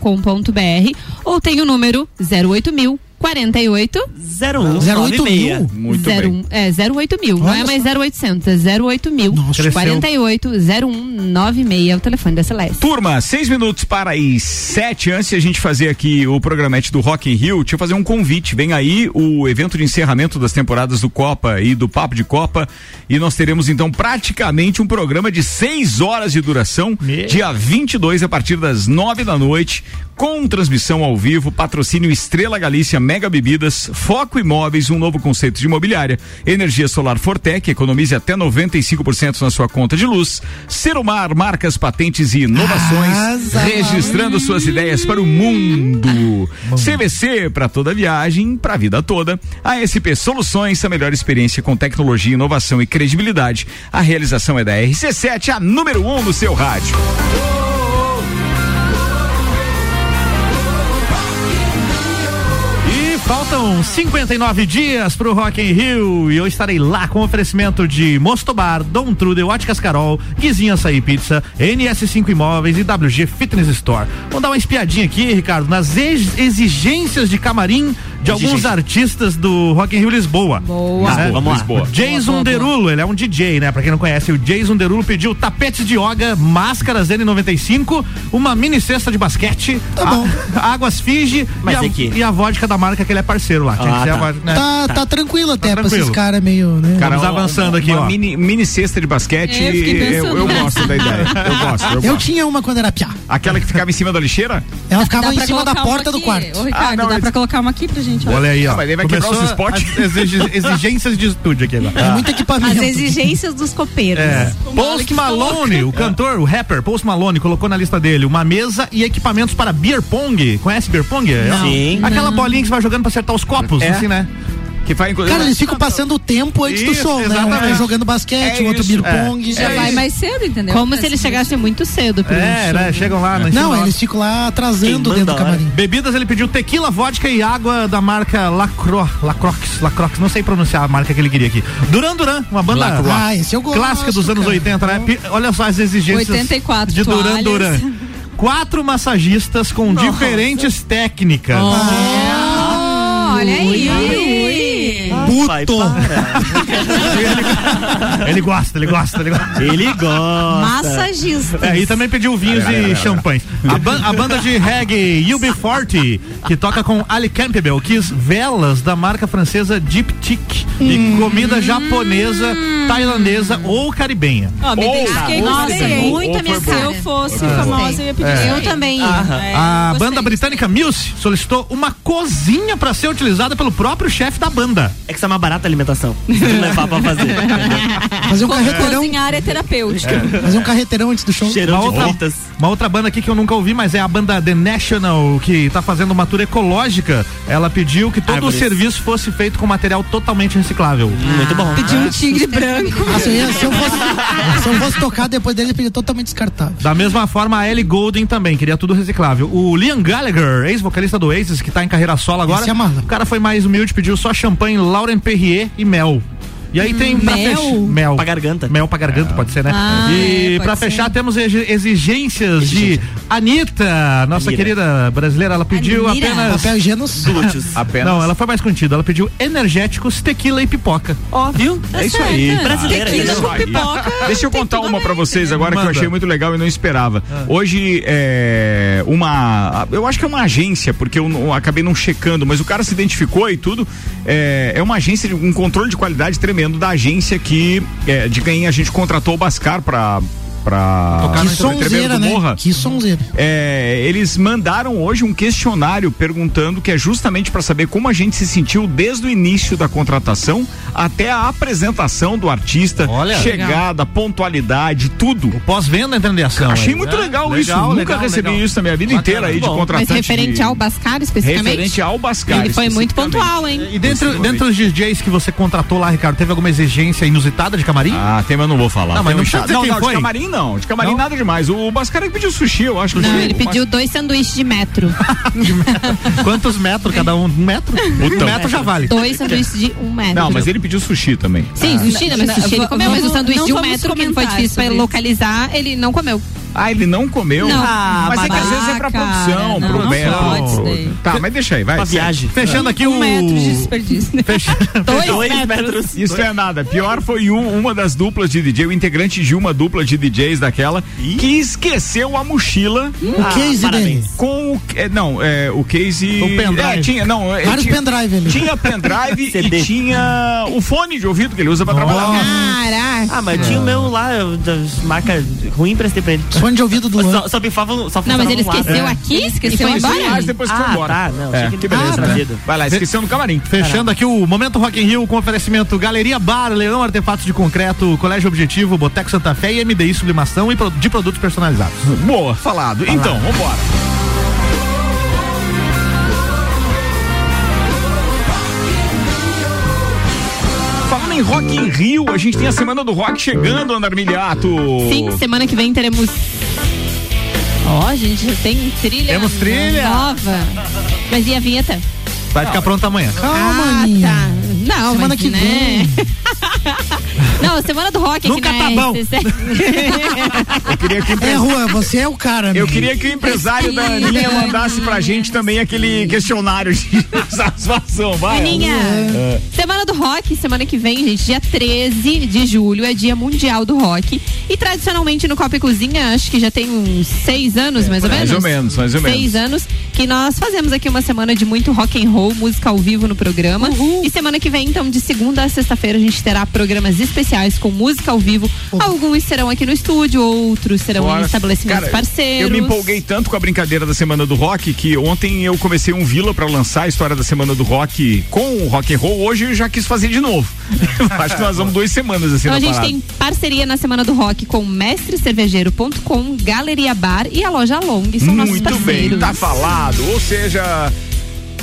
ou tem o número 08000 48 01 08 mil? Muito 01, bem. é 08 mil, não é mais só. 0800, é 08 mil. Nossa, cresceu. 48 0196 é o telefone da Celeste. Turma, seis minutos para as sete. Antes de a gente fazer aqui o programete do Rock in Rio, deixa eu fazer um convite. Vem aí o evento de encerramento das temporadas do Copa e do Papo de Copa. E nós teremos então praticamente um programa de seis horas de duração, Me- dia 22, a partir das nove da noite, com transmissão ao vivo, patrocínio Estrela Galícia, Mega Bebidas, Foco Imóveis, um novo conceito de imobiliária, energia solar Fortec, economize até 95% na sua conta de luz, Serumar, marcas, patentes e inovações, Asa, registrando suas ideias para o mundo. CVC para toda viagem, para a vida toda. ASP Soluções, a melhor experiência com tecnologia, inovação e credibilidade. A realização é da RC7, a número 1 um do seu rádio. Faltam 59 dias pro Rock in Rio e eu estarei lá com oferecimento de Mostobar, Dom Trudel, Óticas Carol, Guizinho Açaí Pizza, NS5 Imóveis e WG Fitness Store. Vamos dar uma espiadinha aqui, Ricardo, nas ex- exigências de camarim de alguns artistas do Rock in Rio Lisboa. Boa. Né? Vamos lá. Lisboa. Jason Derulo, ele é um DJ, né? Pra quem não conhece, o Jason Derulo pediu tapetes de yoga, máscaras N95, uma mini cesta de basquete, a- águas Fiji Mas e a, é que- e a vodka da marca que ele é parceiro lá. Ah, tá. vodka, né? Tá, tá tranquilo até pra tranquilo. esses caras meio, né? Cara, Vamos uma- avançando aqui, uma ó. Mini, mini cesta de basquete, É, eu eu, eu gosto da ideia. Eu gosto, eu, Eu gosto. tinha uma quando era piá. Aquela que ficava em cima da lixeira? Ela ficava Dá em pra cima da porta do quarto. Ô, Ricardo, Ah, não, dá pra colocar uma aqui pra gente. Olha aí, ó. Mas daí vai Começou quebrar os spots. as exigências de estúdio aqui agora. É muito equipamento. As exigências dos copeiros. É. Post Malone, o cantor, o rapper Post Malone, colocou na lista dele uma mesa e equipamentos para beer pong. Conhece beer pong? É, Não. Sim. Aquela bolinha que você vai jogando pra acertar os copos, É. assim, né? Que faz Cara, eles ficam passando o tempo antes do Isso, show, né? Um exatamente. vai jogando basquete, É o outro isso, beer é. pong. Já vai mais cedo, entendeu? Como se eles chegassem muito cedo É, né? Chegam lá. cima Não, eles ficam lá atrasando dentro do camarim. Bebidas, ele pediu tequila, vodka e água da marca Lacro, Lacroix, Lacroix, não sei pronunciar a marca que ele queria aqui. Duran Duran, uma banda Ah, esse eu gosto. clássica dos anos cara. 80, né? Olha só as exigências 84 de Duran. Duran. Quatro massagistas com diferentes técnicas. Oh, olha aí. Pai, Puto. Ele gosta, ele gosta, ele gosta. Ele gosta. Massagista. É, e também pediu vinhos e champanhes. A, ban- a banda de reggae UB40, que toca com Ali Campbell, quis velas da marca francesa Deep Tick e comida japonesa, tailandesa ou caribenha. Ó, me Ou- identifiquei ou- com Nossa, é muito a minha Se eu fosse Ah. famosa, eu ia pedir. Eu também. É, A gostei. banda britânica Muse solicitou uma cozinha para ser utilizada pelo próprio chefe da banda. É que é uma barata alimentação. levar pra fazer. Fazer um carreteirão, Cozinhar é terapêutica. fazer um carreteirão antes do show. Cheirão Uma de outra, uma outra banda aqui que eu nunca ouvi, mas é a banda The National, que tá fazendo uma tour ecológica. Ela pediu que todo Árvores. o serviço fosse feito com material totalmente reciclável. Muito bom. Pediu um tigre branco. Ia- se, eu fosse, se eu fosse tocar depois dele, ele pedia totalmente descartável. Da mesma forma, a Ellie Goulding também, queria tudo reciclável. O Liam Gallagher, ex-vocalista do Oasis, que tá em carreira solo agora. Esse é o cara foi mais humilde, pediu só champanhe, Lauren Perrier e mel. E aí tem pra Mel? fechar. Mel. Pra garganta. Mel pra garganta, pode ser, né? Ah, e é, pra ser. fechar, temos exi- exigências de Anitta, nossa Anira. querida brasileira. Ela pediu Anira. apenas. Papel. Glúteos. Apenas. Não, ela foi mais contida. Ela pediu energéticos, tequila e pipoca. Ó, viu? É isso aí. Brasileira. Tequila né? com pipoca. Deixa eu contar uma pra vocês agora que eu Manda. achei muito legal e não esperava. Ah. Hoje é uma, eu acho que é uma agência porque eu, eu acabei não checando, mas o cara se identificou e tudo. É, é uma agência de um controle de qualidade tremendo da agência que é, de quem a gente contratou o Bascar para Tocar Que no sonzeira, né? Morra. Que sonzeira. É, eles mandaram hoje um questionário perguntando que é justamente para saber como a gente se sentiu desde o início da contratação até a apresentação do artista, Olha. chegada, pontualidade, tudo. O pós-venda entrando em ação. Achei aí, muito né? legal, isso. Nunca recebi legal. isso na minha vida Bacana. inteira aí de Bom. contratante. Mas referente de- ao Bascar, especificamente? Referente ao Bascar. Ele foi muito pontual, hein? E dentro, dentro dos DJs que você contratou lá, Ricardo, teve alguma exigência inusitada de camarim? Ah, tem, mas eu não vou falar. Não, mas não não, não, foi. de camarim não. De camarim Não? nada demais. O Bascar é que pediu sushi, eu acho. Não, sushi. ele pediu dois sanduíches de metro. Quantos metros cada um? Um metro? Um metro já vale. Dois sanduíches de um metro. Não, mas ele pediu sushi também. Sim, sushi, né? mas Não, sushi ele comeu, mas o sanduíche não de um metro, que foi comentar difícil pra localizar, ele não comeu. Ah, ele não comeu? Não. mas é que às vezes é pra Ah, produção, cara, pro não daí. Tá, mas deixa aí, vai. Viagem. Fechando aqui Um o. metro de desperdício. né? Fecha- Dois, Dois metros. metros. Isso não é nada. Pior foi um- uma das duplas de DJ, o integrante de uma dupla de DJs daquela, que esqueceu a mochila O case parabéns. dele. com o. é, não, é, o case. O pendrive. É, tinha, não, é, Vários tinha, pendrive ali. tinha pendrive CD. e tinha o fone de ouvido que ele usa pra trabalhar. Caraca. Ah, mas tinha o meu lá, das marca ruim, prestei pra ele. Fone de ouvido do Luan. Só, só pifava, só Não, mas ele um lado. esqueceu É. aqui Ele esqueceu e foi embora? Mas depois foi Ah, embora. tá, não, É, que que ele beleza. tinha trazido. Vai lá, esqueceu no camarim. Fechando aqui o Momento Rock in Rio com oferecimento Galeria Bar, Leão Artefatos de Concreto, Colégio Objetivo, Boteco Santa Fé e MDI Sublimação e de produtos personalizados. Boa, falado. Então, vambora. Em Rock in Rio, a gente tem a Semana do Rock chegando, Andar Miliato. Sim, semana que vem teremos. Ó, a gente já tem trilha. Temos trilha. Nova. Mas e a vinheta? Vai ficar pronta amanhã. Calma, ah, tá. Não, Semana mas, que né? Não, semana do rock Nunca aqui tá na bom. Eu queria que o É, empre- Rua, você é o cara. Eu amigo. queria que o empresário da Aninha mandasse pra gente também aquele questionário de satisfação, vai. Aninha, É. semana do rock, semana que vem, gente, dia 13 de julho, é dia mundial do rock. E tradicionalmente no Copa e Cozinha, acho que já tem uns seis anos, mais ou mais menos. ou menos, mais ou menos. Seis anos, que nós fazemos aqui uma semana de muito rock and roll, música ao vivo no programa. E semana que vem, então, de segunda a sexta-feira, a gente terá programas especiais com música ao vivo. Alguns serão aqui no estúdio, outros serão Bora. em estabelecimentos Cara, parceiros. Eu me empolguei tanto com a brincadeira da Semana do Rock que ontem eu comecei um Vila pra lançar a história da Semana do Rock com o rock and roll. Hoje eu já quis fazer de novo. Acho que nós vamos duas semanas assim Então a gente parada. tem parceria na Semana do Rock com mestrecervejeiro.com, Galeria Bar e a loja Long. São nossos Muito parceiros. bem, tá falado. Ou seja,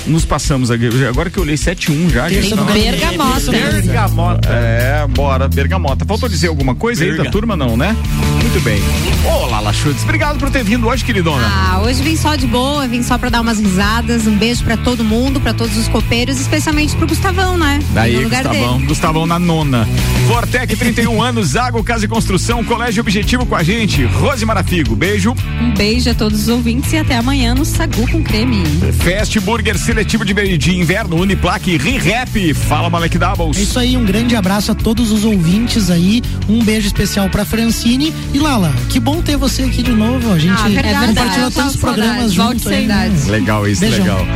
nos passamos aqui. Agora que eu olhei 7-1 já. Tem gente. Bergamota. Bergamota. É, bora, Bergamota. Faltou dizer alguma coisa aí da Berga. turma, não, né? Muito bem. Ô, Lala Schutz, obrigado por ter vindo hoje, queridona. Ah, hoje vim só de boa, vim só pra dar umas risadas. Um beijo pra todo mundo, pra todos os copeiros, especialmente pro Gustavão, né? Daí, Gustavão. dele. Gustavão na nona. Fortec, 31 anos, Água, Casa e Construção, Colégio Objetivo com a gente. Rose Marafigo, beijo. Um beijo a todos os ouvintes e até amanhã no Sagu com creme. Fast Burger Seletivo de, de Inverno, Uniplaque, Re-Rap. Fala, Malek É Doubles. isso aí, um grande abraço a todos os ouvintes aí. Um beijo especial pra Francine. E Lala, que bom ter você aqui de novo. A gente Ah, verdade. compartilhou tantos tava programas juntos né? Legal isso, Beijão. legal.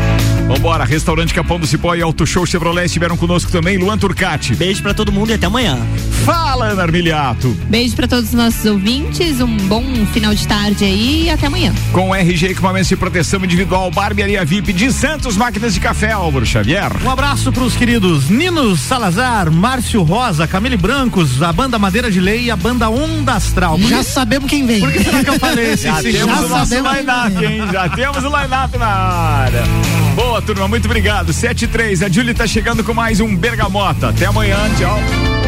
Vambora, Restaurante Capão do Cipó e Auto Show Chevrolet estiveram conosco também. Luan Turcati. Beijo pra todo mundo e até amanhã. Fala, Ana Armiliato. Beijo pra todos os nossos ouvintes, um bom final de tarde aí e até amanhã. Com RG Equipamentos de Proteção Individual, Barbearia VIP de Santos Máquinas de Café, Álvaro Xavier. Um abraço pros queridos Nino Salazar, Márcio Rosa, Camille Brancos, a banda Madeira de Lei e a banda Onda Astral. Já sabemos quem vem. Por que será que eu falei esse Já temos já o nosso sabemos line-up, quem hein? Já temos o line-up na área. Boa, turma, muito obrigado. 7 e 3, a Julie tá chegando com mais um Bergamota. Até amanhã, tchau.